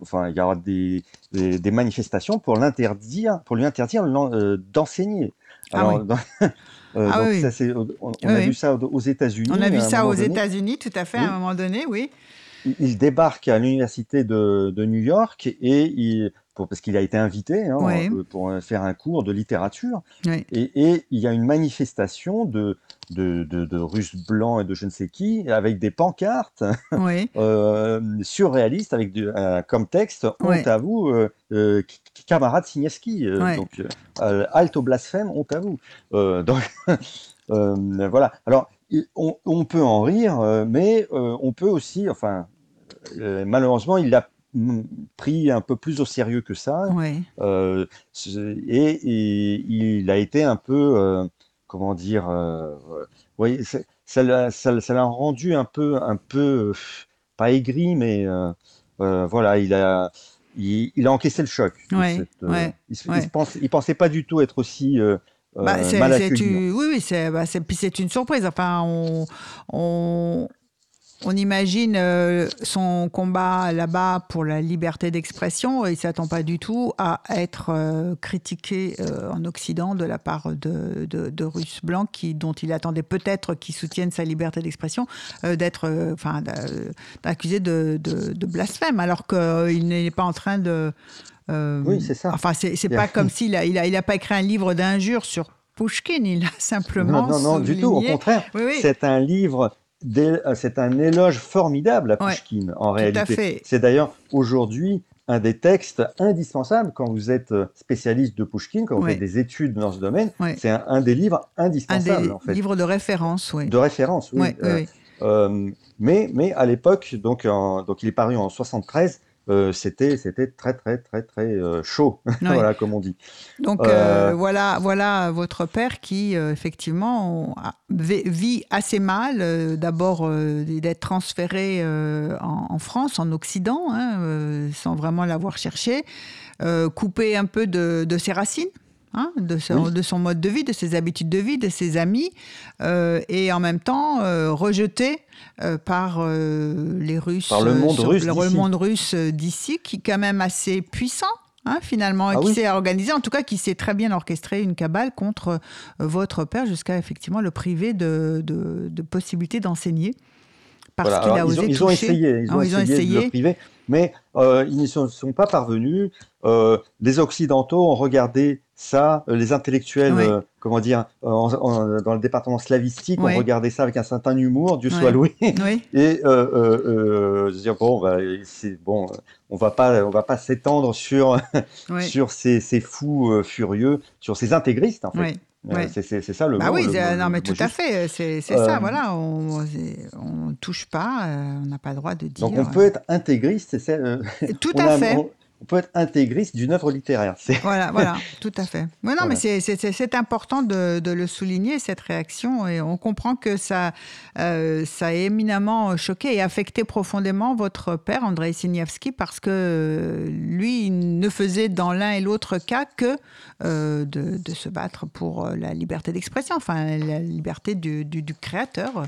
Enfin, il y aura des, des, manifestations pour l'interdire, pour lui interdire euh, d'enseigner. Ah oui. ça, on, a vu ça aux États-Unis. On a vu ça aux États-Unis, tout à fait, à un moment donné, oui. Il, débarque à l'université de, de, New York et il, parce qu'il a été invité hein, pour faire un cours de littérature. Et, il y a une manifestation de, de, Russes blancs et de je ne sais qui, avec des pancartes euh, surréalistes, avec euh, comme texte Honte à vous, euh, euh camarade Signeski. Donc, halte au blasphème, honte à vous. donc, voilà. Alors, on, on, peut en rire, mais on peut aussi, enfin, malheureusement, il l'a pris un peu plus au sérieux que ça. Euh, et, il a été un peu, euh, comment dire, euh, ça l'a rendu un peu, un peu, pas aigri, mais voilà, il a, il, a encaissé le choc. Ouais, il, ne pense, il pensait pas du tout être aussi bah, mal Oui, oui, c'est bah, une surprise. Enfin, on, on, on imagine euh, son combat là-bas pour la liberté d'expression. Il ne s'attend pas du tout à être euh, critiqué euh, en Occident de la part de, de, Russes blancs qui, dont il attendait peut-être qu'ils soutiennent sa liberté d'expression, d'être, enfin, accusé de, de, blasphème, alors qu'il n'est pas en train de. oui, c'est ça. Enfin, c'est pas comme s'il a, il a, il a pas écrit un livre d'injures sur Pushkin, il a simplement. Non, non, non du tout. Au contraire, c'est un livre c'est un éloge formidable à Pushkin, en réalité. C'est d'ailleurs aujourd'hui un des textes indispensables quand vous êtes euh, spécialiste de Pushkin, quand vous faites des études dans ce domaine. C'est un, des livres indispensables. Un des livres de référence, oui. De référence, oui. Euh, mais, mais à l'époque, donc, donc il est paru en 73, euh, c'était c'était très très très très euh, chaud, voilà comme on dit. Donc euh, voilà voilà votre père qui effectivement vit assez mal. D'abord d'être transféré en, France, en Occident, hein, sans vraiment l'avoir cherché, coupé un peu de, de ses racines. Hein, de, son, de, son, mode de vie, de ses habitudes de vie, de ses amis, et en même temps rejeté euh, par euh, les Russes, par le monde russe, le monde russe d'ici, qui est quand même assez puissant. Hein, finalement, ah qui s'est organisé, en tout cas qui s'est très bien orchestré une cabale contre euh, votre père jusqu'à effectivement le priver de, de, possibilité d'enseigner. Parce qu'il a osé ils ont, essayé, ils ont, essayé, de le priver, mais ils ne sont, pas parvenus. les Occidentaux ont regardé ça, euh, les intellectuels, euh, comment dire, dans le département slavistique, on regardait ça avec un certain humour, Dieu soit loué. Et euh, dire bon, bah, c'est bon, on va pas, on va pas s'étendre sur sur ces, ces fous furieux, sur ces intégristes en fait. C'est ça le bah mot. oui, non, mais tout à fait, c'est ça, voilà, on ne touche pas, on n'a pas le droit de dire. Donc on peut être intégriste, c'est Tout à fait on peut être intégriste d'une œuvre littéraire. Voilà, voilà, tout à fait. non, mais c'est important de, le souligner, cette réaction, et on comprend que ça, euh, ça a éminemment choqué et affecté profondément votre père, Andrei Siniavski, parce que lui, il ne faisait dans l'un et l'autre cas que euh, de, se battre pour la liberté d'expression, enfin, la liberté du, créateur.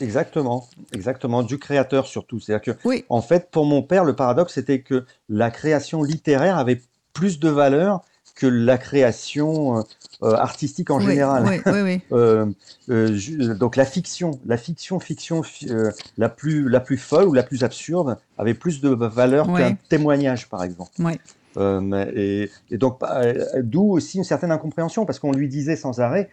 Exactement, exactement, du créateur surtout. C'est-à-dire que, oui. en fait, pour mon père, le paradoxe, c'était que la création littéraire avait plus de valeur que la création euh, artistique en général. euh, euh, donc la fiction, la fiction, fiction euh, la plus la plus folle ou la plus absurde avait plus de valeur qu'un témoignage, par exemple. Et, et, donc d'où aussi une certaine incompréhension parce qu'on lui disait sans arrêt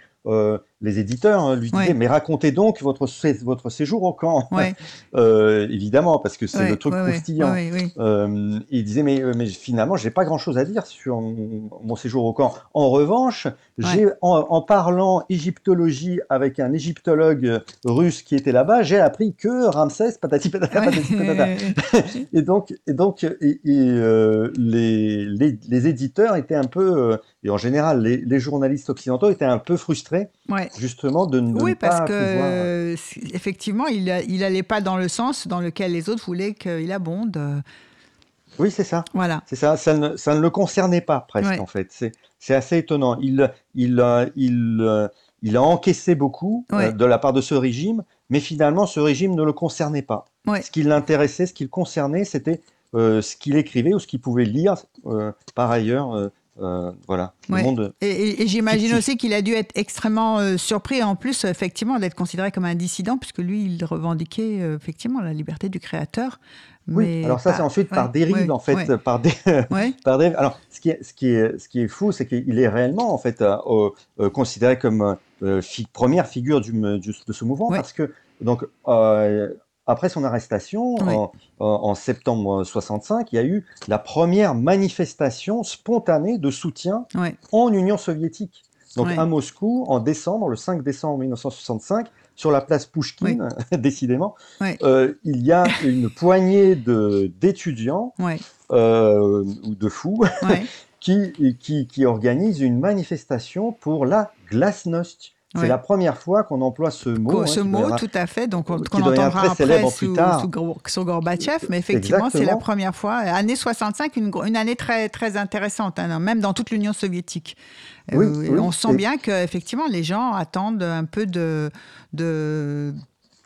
les éditeurs hein, lui disaient, mais racontez donc votre, votre séjour au camp. euh, évidemment, parce que c'est le truc croustillant. Euh, il disait, mais, mais finalement, j'ai pas grand-chose à dire sur mon séjour au camp. En revanche, j'ai, en, parlant égyptologie avec un égyptologue russe qui était là-bas, j'ai appris que Ramsès, patati patata, patati patata. et donc, et donc et, euh, les, les, les, éditeurs étaient un peu, et en général, les, les journalistes occidentaux étaient un peu frustrés justement de, ne oui, parce que euh, effectivement, il n'allait pas dans le sens dans lequel les autres voulaient qu'il abonde. Oui, c'est ça. Voilà. C'est ça. Ça ne, ça ne, le concernait pas presque en fait. C'est assez étonnant. Il, il, il, il a encaissé beaucoup euh, de la part de ce régime, mais finalement, ce régime ne le concernait pas. Ce qui l'intéressait, ce qui le concernait, c'était euh, ce qu'il écrivait ou ce qu'il pouvait lire par ailleurs euh, voilà, monde. Et, j'imagine aussi qu'il a dû être extrêmement euh, surpris, en plus, effectivement, d'être considéré comme un dissident, puisque lui, il revendiquait euh, effectivement la liberté du créateur. Oui, alors ça, c'est ensuite par dérive, en fait. Par, dé... par dérive. Alors, ce qui est, ce qui est, ce qui est fou, c'est qu'il est réellement, en fait, considéré comme première figure du, de ce mouvement, parce que, donc, après son arrestation, en, septembre 65, il y a eu la première manifestation spontanée de soutien en Union soviétique. Donc à Moscou, en décembre, le 5 décembre 1965, sur la place Pouchkine, décidément, euh, il y a une poignée d'étudiants euh, ou de fous qui, qui, qui organisent une manifestation pour la glasnost. C'est la première fois qu'on emploie ce mot. Hein, ce mot, tout à fait. Donc, on, qu'on entendra après sous, sous, Gorbatchev. Mais effectivement, c'est la première fois. Année 65, une, une année très, très intéressante, hein, même dans toute l'Union soviétique. Euh, on sent bien que effectivement, les gens attendent un peu de, de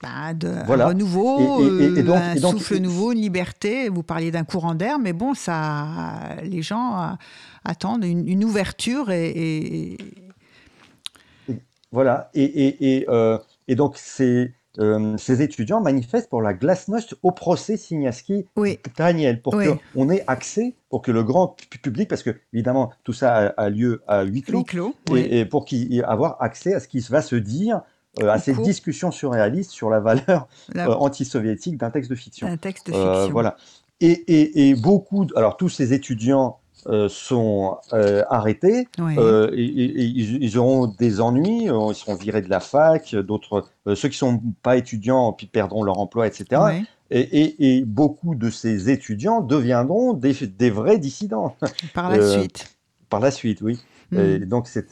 bah, de renouveau, et, donc, un souffle nouveau, une liberté. Vous parliez d'un courant d'air, mais bon, ça, les gens attendent une, une ouverture et, voilà, et, et, et, euh, et donc ces, euh, ces étudiants manifestent pour la glasnost au procès Signaski oui. Daniel, pour oui. qu'on ait accès, pour que le grand public, parce que évidemment tout ça a, lieu à huis clos, clos et, et, pour qu'il avoir accès à ce qui va se dire. Euh, à ces discussions surréalistes sur la valeur la... anti-soviétique d'un texte de fiction. Un texte de fiction. voilà. Et, et, et, beaucoup, alors tous ces étudiants euh, sont euh, arrêtés euh, et, ils, auront des ennuis, ils seront virés de la fac, d'autres, ceux qui sont pas étudiants puis perdront leur emploi, etc. Et, et, beaucoup de ces étudiants deviendront des, des vrais dissidents. Par la suite. Par la suite, oui. Et mm. donc c'est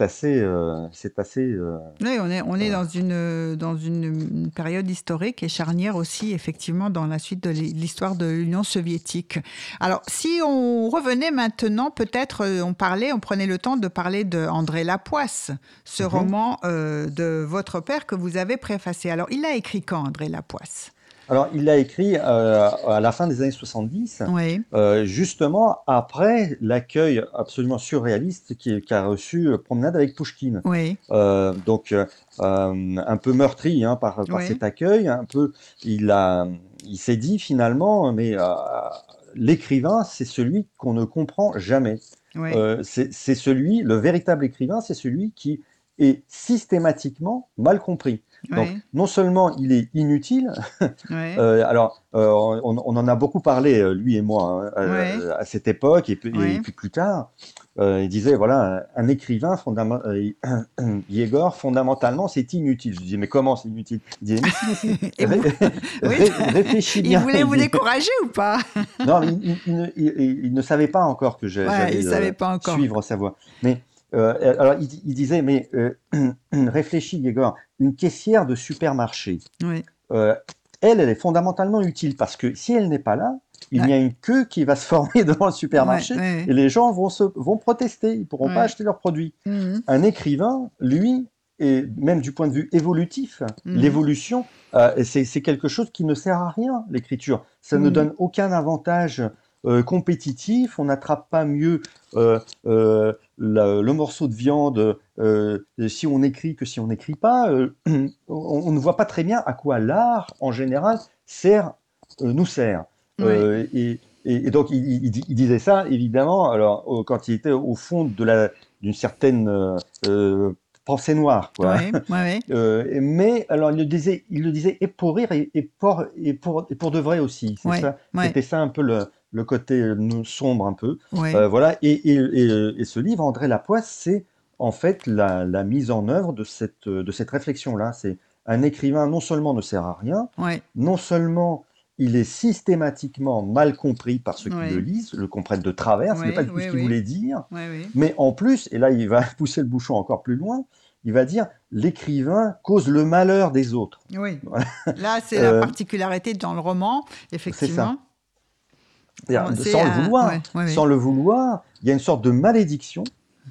assez, euh, c'est assez. Euh, oui, on est on est dans une dans une, période historique et charnière aussi effectivement dans la suite de l'histoire de l'Union soviétique. Alors si on revenait maintenant, peut-être euh, on parlait, on prenait le temps de parler de André Lapoisse, ce mm-hmm. roman de votre père que vous avez préfacé. Alors il a écrit quand André Lapoisse? Alors, il l'a écrit euh, à la fin des années 70, euh, justement après l'accueil absolument surréaliste qu'a reçu euh, Promenade avec Pushkin. donc, un peu meurtri hein, par, cet accueil, un peu, il, a, il s'est dit finalement, mais l'écrivain, c'est celui qu'on ne comprend jamais. c'est celui, le véritable écrivain, c'est celui qui est systématiquement mal compris. Donc, non seulement il est inutile, euh, alors euh, on, on, en a beaucoup parlé, euh, lui et moi, hein, à cette époque, et, puis, et puis plus tard, il disait voilà, un écrivain, fondament, Yegor, fondamentalement, c'est inutile. Je disais, mais comment c'est inutile? Il disait, mais si, réfléchis bien. Il voulait vous décourager ou pas? Non, il, il, il, il, ne savait pas encore que j'allais suivre sa voix. Mais euh, alors, il, disait, mais euh, réfléchis, Yegor, une caissière de supermarché, euh, elle, elle est fondamentalement utile parce que si elle n'est pas là, il y a une queue qui va se former devant le supermarché et les gens vont, se, vont protester, ils ne pourront pas acheter leurs produits. Mhm. Un écrivain, lui, et même du point de vue évolutif, mhm. l'évolution, c'est quelque chose qui ne sert à rien, l'écriture. Ça ne mhm. donne aucun avantage euh, compétitif, on n'attrape pas mieux euh, euh, le morceau de viande si on écrit que si on n'écrit pas. On, ne voit pas très bien à quoi l'art, en général, sert, nous sert. Et, donc, il, disait ça, évidemment, alors, quand il était au fond d'une certaine pensée noire. Quoi. Ouais, mais alors, il le disait, il le disait et pour rire et, pour, et, pour, et pour de vrai aussi. C'était ça un peu le, le côté sombre un peu. voilà. Et, et, ce livre, André Lapoisse, c'est en fait la, la, mise en œuvre de cette, de cette réflexion-là. C'est un écrivain non seulement ne sert à rien, non seulement il est systématiquement mal compris par ceux qui le lisent, le comprennent de travers, ce n'est pas du tout ce qu'il voulait dire, mais en plus, et là il va pousser le bouchon encore plus loin, il va dire l'écrivain cause le malheur des autres. Oui. Là, c'est la euh, particularité dans le roman, effectivement. Sans le vouloir, sans le vouloir, il y a une sorte de malédiction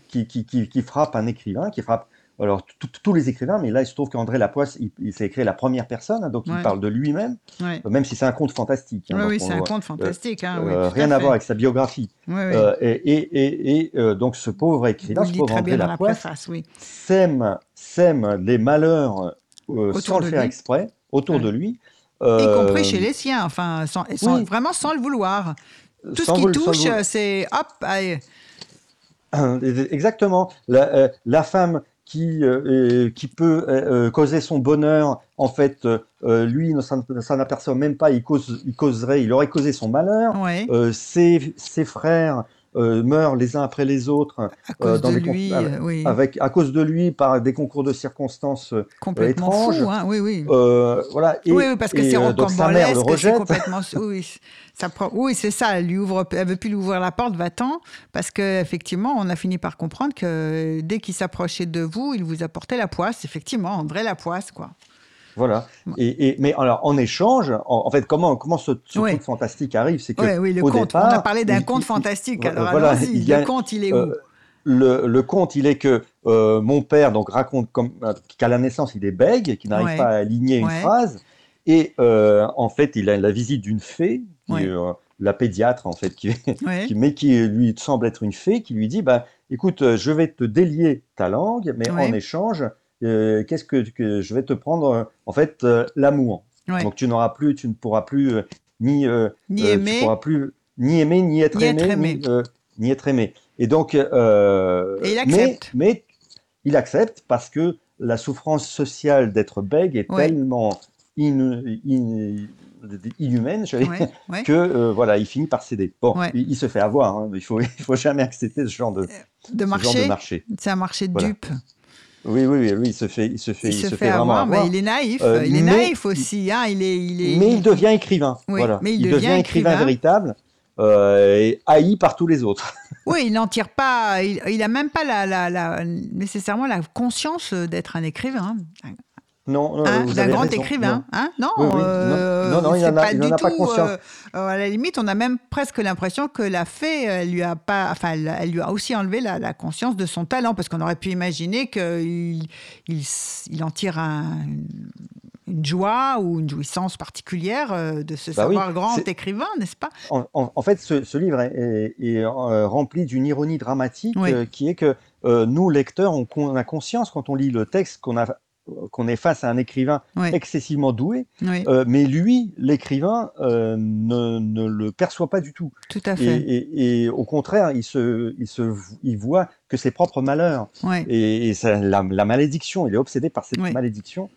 qui, qui, qui frappe un écrivain, qui frappe alors tous les écrivains, mais là il se trouve qu'André Lapoisse, il, s'est écrit la première personne, hein, donc il parle de lui-même, même si c'est un conte fantastique. Hein, oui, c'est un conte fantastique. Hein, euh, rien à, voir avec sa biographie. Euh, et, euh, donc ce pauvre écrivain, ce pauvre André Lapoisse, sème, sème les malheurs sans le faire exprès autour de lui. Y compris chez les siens, enfin, vraiment sans le vouloir. Tout ce qui touche, c'est hop, allez. Exactement. La, la, femme qui, euh, qui peut euh, euh, causer son bonheur, en fait, lui ne s'en aperçoit même pas, il, cause, il causerait, il aurait causé son malheur. ses, ses, frères meurent les uns après les autres à cause de lui, avec, à cause de lui par des concours de circonstances complètement étranges. Fou, hein, oui, oui. voilà. Et, oui, parce que c'est c'est complètement. Oui, oui, c'est ça. Elle lui ouvre, elle veut plus lui ouvrir la porte, va-t'en, parce qu'effectivement, on a fini par comprendre que dès qu'il s'approchait de vous, il vous apportait la poisse. Effectivement, André la poisse, quoi. Voilà. Et, mais alors, en échange, en, fait, comment, comment ce, conte fantastique arrive? C'est que oui, le conte. on a parlé d'un conte fantastique. Alors, voilà, le conte, il est où? euh, le, le, conte, il est que euh, mon père donc raconte euh, qu'à la naissance, il est bègue, qu'il n'arrive pas à aligner une phrase. Et en fait, il a la visite d'une fée euh, la pédiatre en fait, qui, mais qui lui semble être une fée, qui lui dit bah, écoute, je vais te délier ta langue, mais en échange, euh, qu'est-ce que, je vais te prendre en fait l'amour. Donc tu n'auras plus, tu ne pourras plus ni ni aimer, pourras plus ni aimer ni être aimé, Ni, être aimé. Et donc, Et il accepte. Mais, il accepte parce que la souffrance sociale d'être bègue est tellement in, inhumaine, je que euh, voilà, il finit par céder. Bon, il, se fait avoir. Hein, il faut, il faut jamais accepter ce genre de, de marché. C'est un marché de dupes. Oui, oui, oui, il se fait, il se fait, il, se, fait, avoir, Mais il est naïf, euh, il est naïf aussi, hein, il est, il est. Mais il devient écrivain. voilà. Mais il, devient, écrivain, véritable. Euh, et haï par tous les autres. Oui, il n'en tire pas, il n'a même pas la, la, la, nécessairement la conscience d'être un écrivain. Non, hein, d'un grand écrivain. Hein non, euh, non, non, il n'en a, pas, pas conscience. Euh, à la limite, on a même presque l'impression que la fée, elle lui a pas, enfin, elle, lui a aussi enlevé la, conscience de son talent, parce qu'on aurait pu imaginer qu'il il, il, en tire une joie ou une jouissance particulière euh, de se bah savoir grand écrivain, n'est-ce pas? En, fait, ce, livre est, rempli d'une ironie dramatique qui est que nous, lecteurs, on, on, a conscience quand on lit le texte qu'on a qu'on est face à un écrivain excessivement doué, euh, mais lui, l'écrivain, euh, ne, le perçoit pas du tout. Tout à fait. Et, au contraire, il, se, il, se, il voit que ses propres malheurs. Et, la, malédiction, il est obsédé par cette malédiction.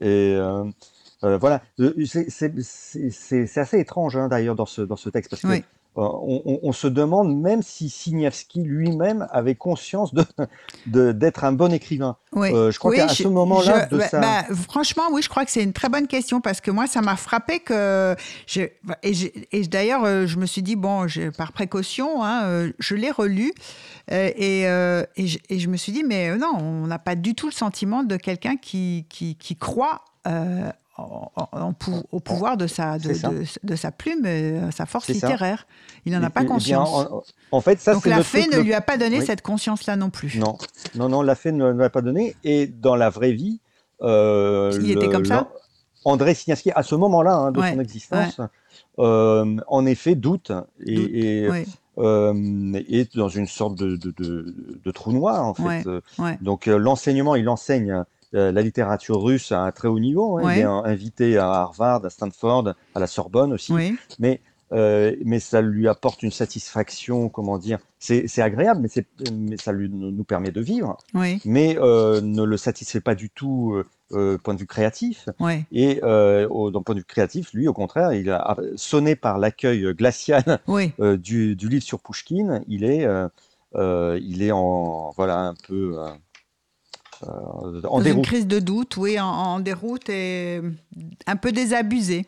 Et euh, voilà, c'est assez étrange hein, d'ailleurs dans ce, dans ce texte, parce que euh, on, se demande même si Signevski lui-même avait conscience de, d'être un bon écrivain. Euh, je crois qu'à ce moment-là, bah, bah, franchement, oui, je crois que c'est une très bonne question parce que moi, ça m'a frappé que et, d'ailleurs, euh, je me suis dit bon, par précaution, hein, je l'ai relu et, je, me suis dit mais non, on n'a pas du tout le sentiment de quelqu'un qui, qui, croit au pouvoir de sa, de, sa plume, euh, sa force littéraire. Il n'en a pas conscience. en, fait, ça, Donc la fée ne lui a pas donné cette conscience-là non plus. Non, non, non, la fée ne lui a pas donné. Et dans la vraie vie, euh, il était comme ça. André Signaski, à ce moment-là hein, de son existence, euh, en effet, doute et, est dans une sorte de, de, trou noir en fait. Donc l'enseignement, il enseigne euh, la littérature russe à un très haut niveau. Hein. Il est invité à Harvard, à Stanford, à la Sorbonne aussi. Mais mais ça lui apporte une satisfaction, comment dire, c'est agréable, mais, mais ça lui, nous permet de vivre, mais ne le satisfait pas du tout euh, point de vue créatif. Et euh, d'un point de vue créatif, lui, au contraire, il a sonné par l'accueil glacial euh, du, livre sur Pushkin. Il est, euh, il est en voilà un peu en déroute. Une crise de doute, oui, en, déroute et un peu désabusé.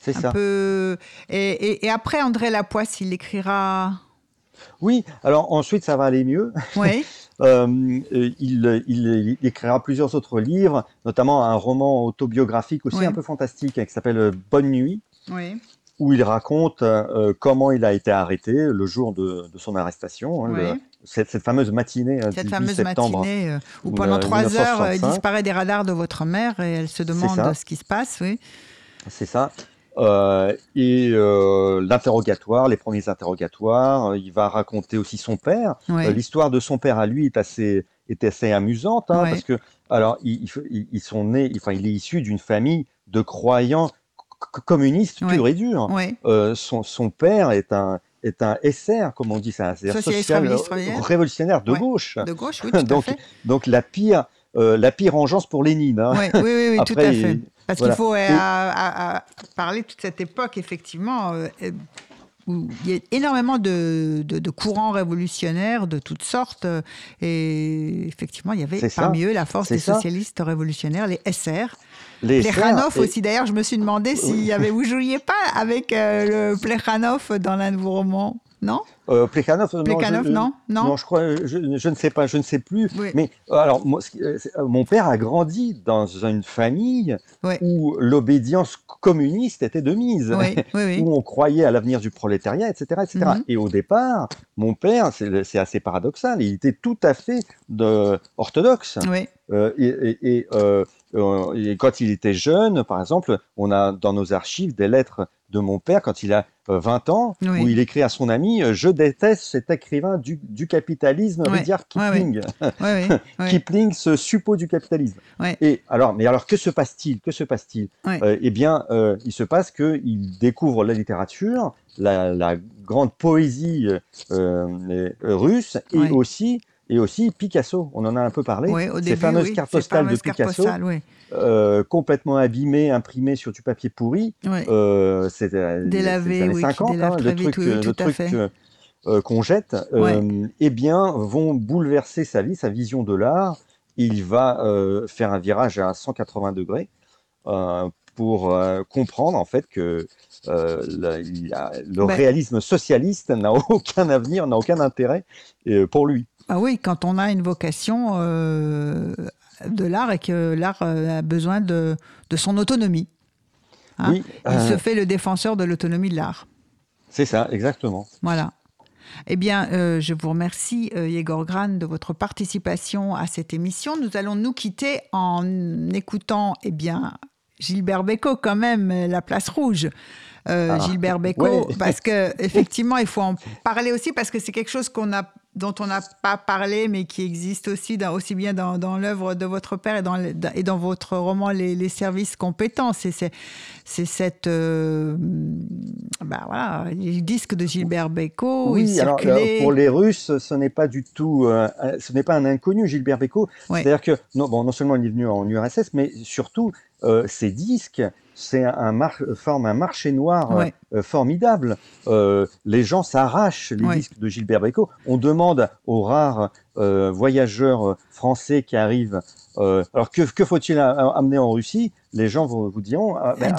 C'est ça. Peu... Et, et, après, André Lapoisse, il écrira. Oui, alors ensuite, ça va aller mieux. Oui. Euh, il, écrira plusieurs autres livres, notamment un roman autobiographique aussi un peu fantastique qui s'appelle Bonne Nuit, où il raconte euh, comment il a été arrêté le jour de, son arrestation, hein, cette, fameuse matinée euh, cette fameuse matinée où pendant trois heures il disparaît des radars de votre mère et elle se demande ce qui se passe. Oui. C'est ça. Euh, et euh, l'interrogatoire, les premiers interrogatoires, euh, il va raconter aussi son père. L'histoire de son père à lui est assez, est assez amusante, hein, parce que, alors, ils, ils, sont nés, enfin, il est issu d'une famille de croyants communistes pur et dur. son, son, père est un, est un SR, comme on dit c'est social révolutionnaire de gauche. De gauche, oui, tout donc, à fait. donc la pire, la pire engeance pour Lénine. Hein. Oui, oui, oui, tout à fait. Parce qu'il faut euh, parler de toute cette époque, effectivement, euh, où il y a énormément de, courants révolutionnaires de toutes sortes. Et effectivement, il y avait parmi eux la force des socialistes révolutionnaires, les SR. Les Plekhanov aussi. D'ailleurs, je me suis demandé si avait, vous jouiez pas avec euh, le Plekhanov dans l'un de vos romans, non? Euh, Plekhanov, non, non, non, je crois, je, ne sais pas, je ne sais plus. Mais alors, euh, mon père a grandi dans une famille où l'obédience communiste était de mise, où on croyait à l'avenir du prolétariat, etc., etc. Mhm. Et au départ, mon père, c'est assez paradoxal, il était tout à fait de, orthodoxe. Euh, et, euh, et, quand il était jeune, par exemple, on a dans nos archives des lettres de mon père quand il a 20 ans, où il écrit à son ami Je déteste cet écrivain du, capitalisme, Rudyard Kipling. Kipling se suppose du capitalisme. Et alors, mais alors, que se passe-t-il? Que se passe-t-il? Euh, Eh bien, euh, il se passe qu'il découvre la littérature, la, grande poésie euh, russe, et aussi et aussi Picasso. On en a un peu parlé. Ces fameuses cartes postales de Picasso. Euh, complètement abîmé, imprimé sur du papier pourri. Euh, c'est délavé, oui, 50, hein, le truc, le truc euh, qu'on jette, eh bien, vont bouleverser sa vie, sa vision de l'art. Il va faire un virage à 180 degrés pour comprendre en fait que le, ben réalisme socialiste n'a aucun avenir, n'a aucun intérêt pour lui. Ah oui, quand on a une vocation de l'art et que l'art euh, a besoin de, son autonomie. Hein. Il se euh, fait le défenseur de l'autonomie de l'art. C'est ça, exactement. Voilà. Eh bien, euh, je vous remercie, Yegor Gran, de votre participation à cette émission. Nous allons nous quitter en écoutant, eh bien, Gilbert Bécaud, quand même, La Place Rouge. Ah. Gilbert Bécaud, parce que effectivement, il faut en parler aussi parce que c'est quelque chose qu'on a dont on n'a pas parlé, mais qui existe aussi dans, aussi bien dans, dans l'œuvre de votre père et dans, et dans votre roman Les, services compétents. C'est, c'est, cette, euh, bah voilà, les disques de Gilbert Bécaud. Oui, alors, pour les Russes, ce n'est pas du tout, euh, ce n'est pas un inconnu, Gilbert Bécaud. C'est-à-dire que non, bon, non seulement il est venu en URSS, mais surtout euh, ces disques c'est un forme un marché noir euh, formidable. Euh, les gens s'arrachent les disques de Gilbert Bécaud. On demande aux rares euh, voyageurs français qui arrivent alors que, que faut-il amener en Russie? Les gens vous, vous diront ah, ben,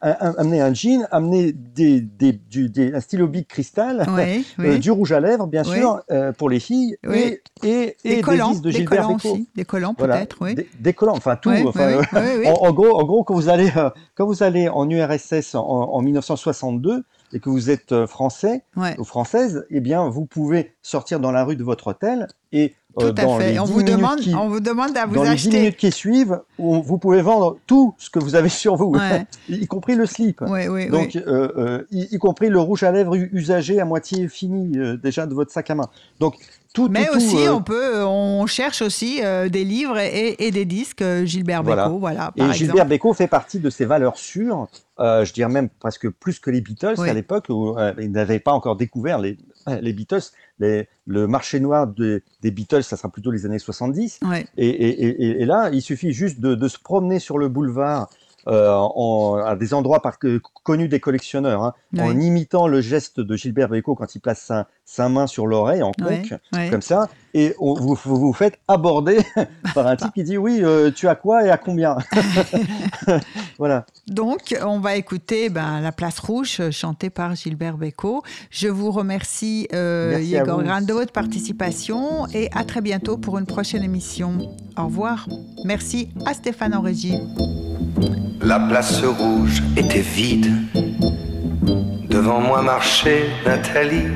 amener un jean, amener des, des, du, des, un stylo bic cristal, du rouge à lèvres bien sûr pour les filles et, et, des, collants, de Gilbert. Aussi. Des collants peut-être. Des, collants, enfin tout. en, gros, en gros, quand vous allez quand vous allez en URSS en, en 1962 et que vous êtes euh, français ou française, eh bien, vous pouvez sortir dans la rue de votre hôtel et euh, tout à fait. on vous demande, on vous demande à vous dans acheter. les 10 minutes qui suivent, vous pouvez vendre tout ce que vous avez sur vous, y compris le slip. Donc, euh, y, compris le rouge à lèvres usagé à moitié fini déjà de votre sac à main. Donc, Mais aussi, on peut, on cherche aussi des livres et, des disques. Gilbert Bécaud, voilà. et Gilbert Bécaud fait partie de ces valeurs sûres. je dirais même presque plus que les Beatles à l'époque où ils n'avaient pas encore découvert les, les Beatles, le marché noir des Beatles, ça sera plutôt les années 70. Et, là, il suffit juste de, se promener sur le boulevard euh, à des endroits connus des collectionneurs, hein, en imitant le geste de Gilbert Bécaud quand il place sa, sa main sur l'oreille en conque, comme ça, et vous, vous faites aborder par un type qui dit oui, euh, tu as quoi et à combien Voilà. Donc, on va écouter ben, La Place Rouge, euh, chantée par Gilbert Bécaud. Je vous remercie, euh, Yegor de votre participation et à très bientôt pour une prochaine émission. Au revoir. Merci à Stéphane en régie. La place rouge était vide. Devant moi marchait Nathalie.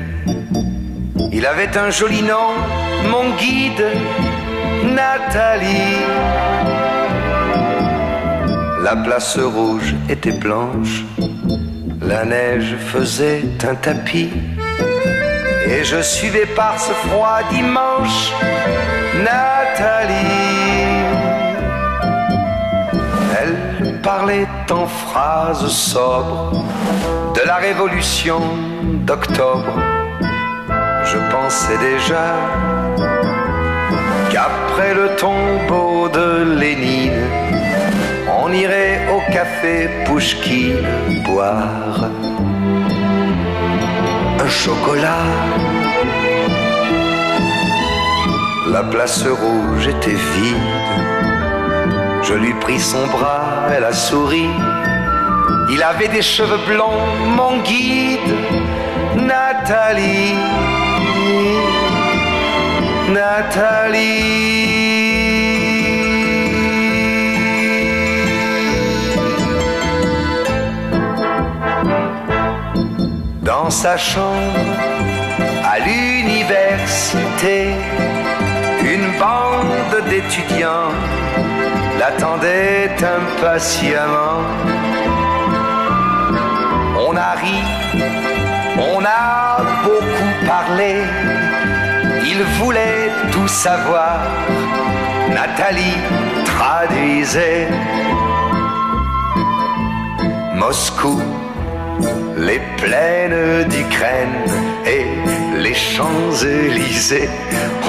Il avait un joli nom, mon guide, Nathalie. La place rouge était blanche, la neige faisait un tapis. Et je suivais par ce froid dimanche Nathalie. Parlait en phrases sobres de la révolution d'octobre je pensais déjà qu'après le tombeau de Lénine, on irait au café Pouchki boire un chocolat. La place rouge était vide. Je lui pris son bras, elle a souri. Il avait des cheveux blonds, mon guide, Nathalie. Nathalie. Dans sa chambre à l'université, une bande d'étudiants l'attendait impatiemment. On a ri, on a beaucoup parlé il voulait tout savoir. Nathalie traduisait Moscou, les plaines d'Ukraine et les Champs-Élysées.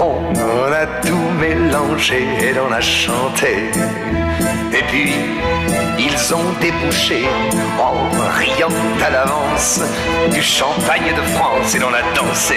On a tout mélangé et on a chanté. Et puis, ils ont débouché en riant à l'avance du champagne de France et l'on a dansé.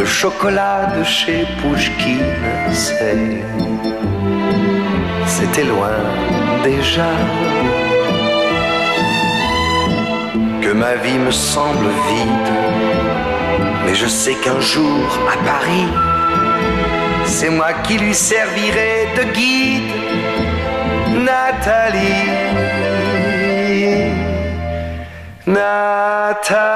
le chocolat de chez Pouchkine, c'était loin déjà. Que ma vie me semble vide, mais je sais qu'un jour à Paris, c'est moi qui lui servirai de guide, Nathalie. Nathalie.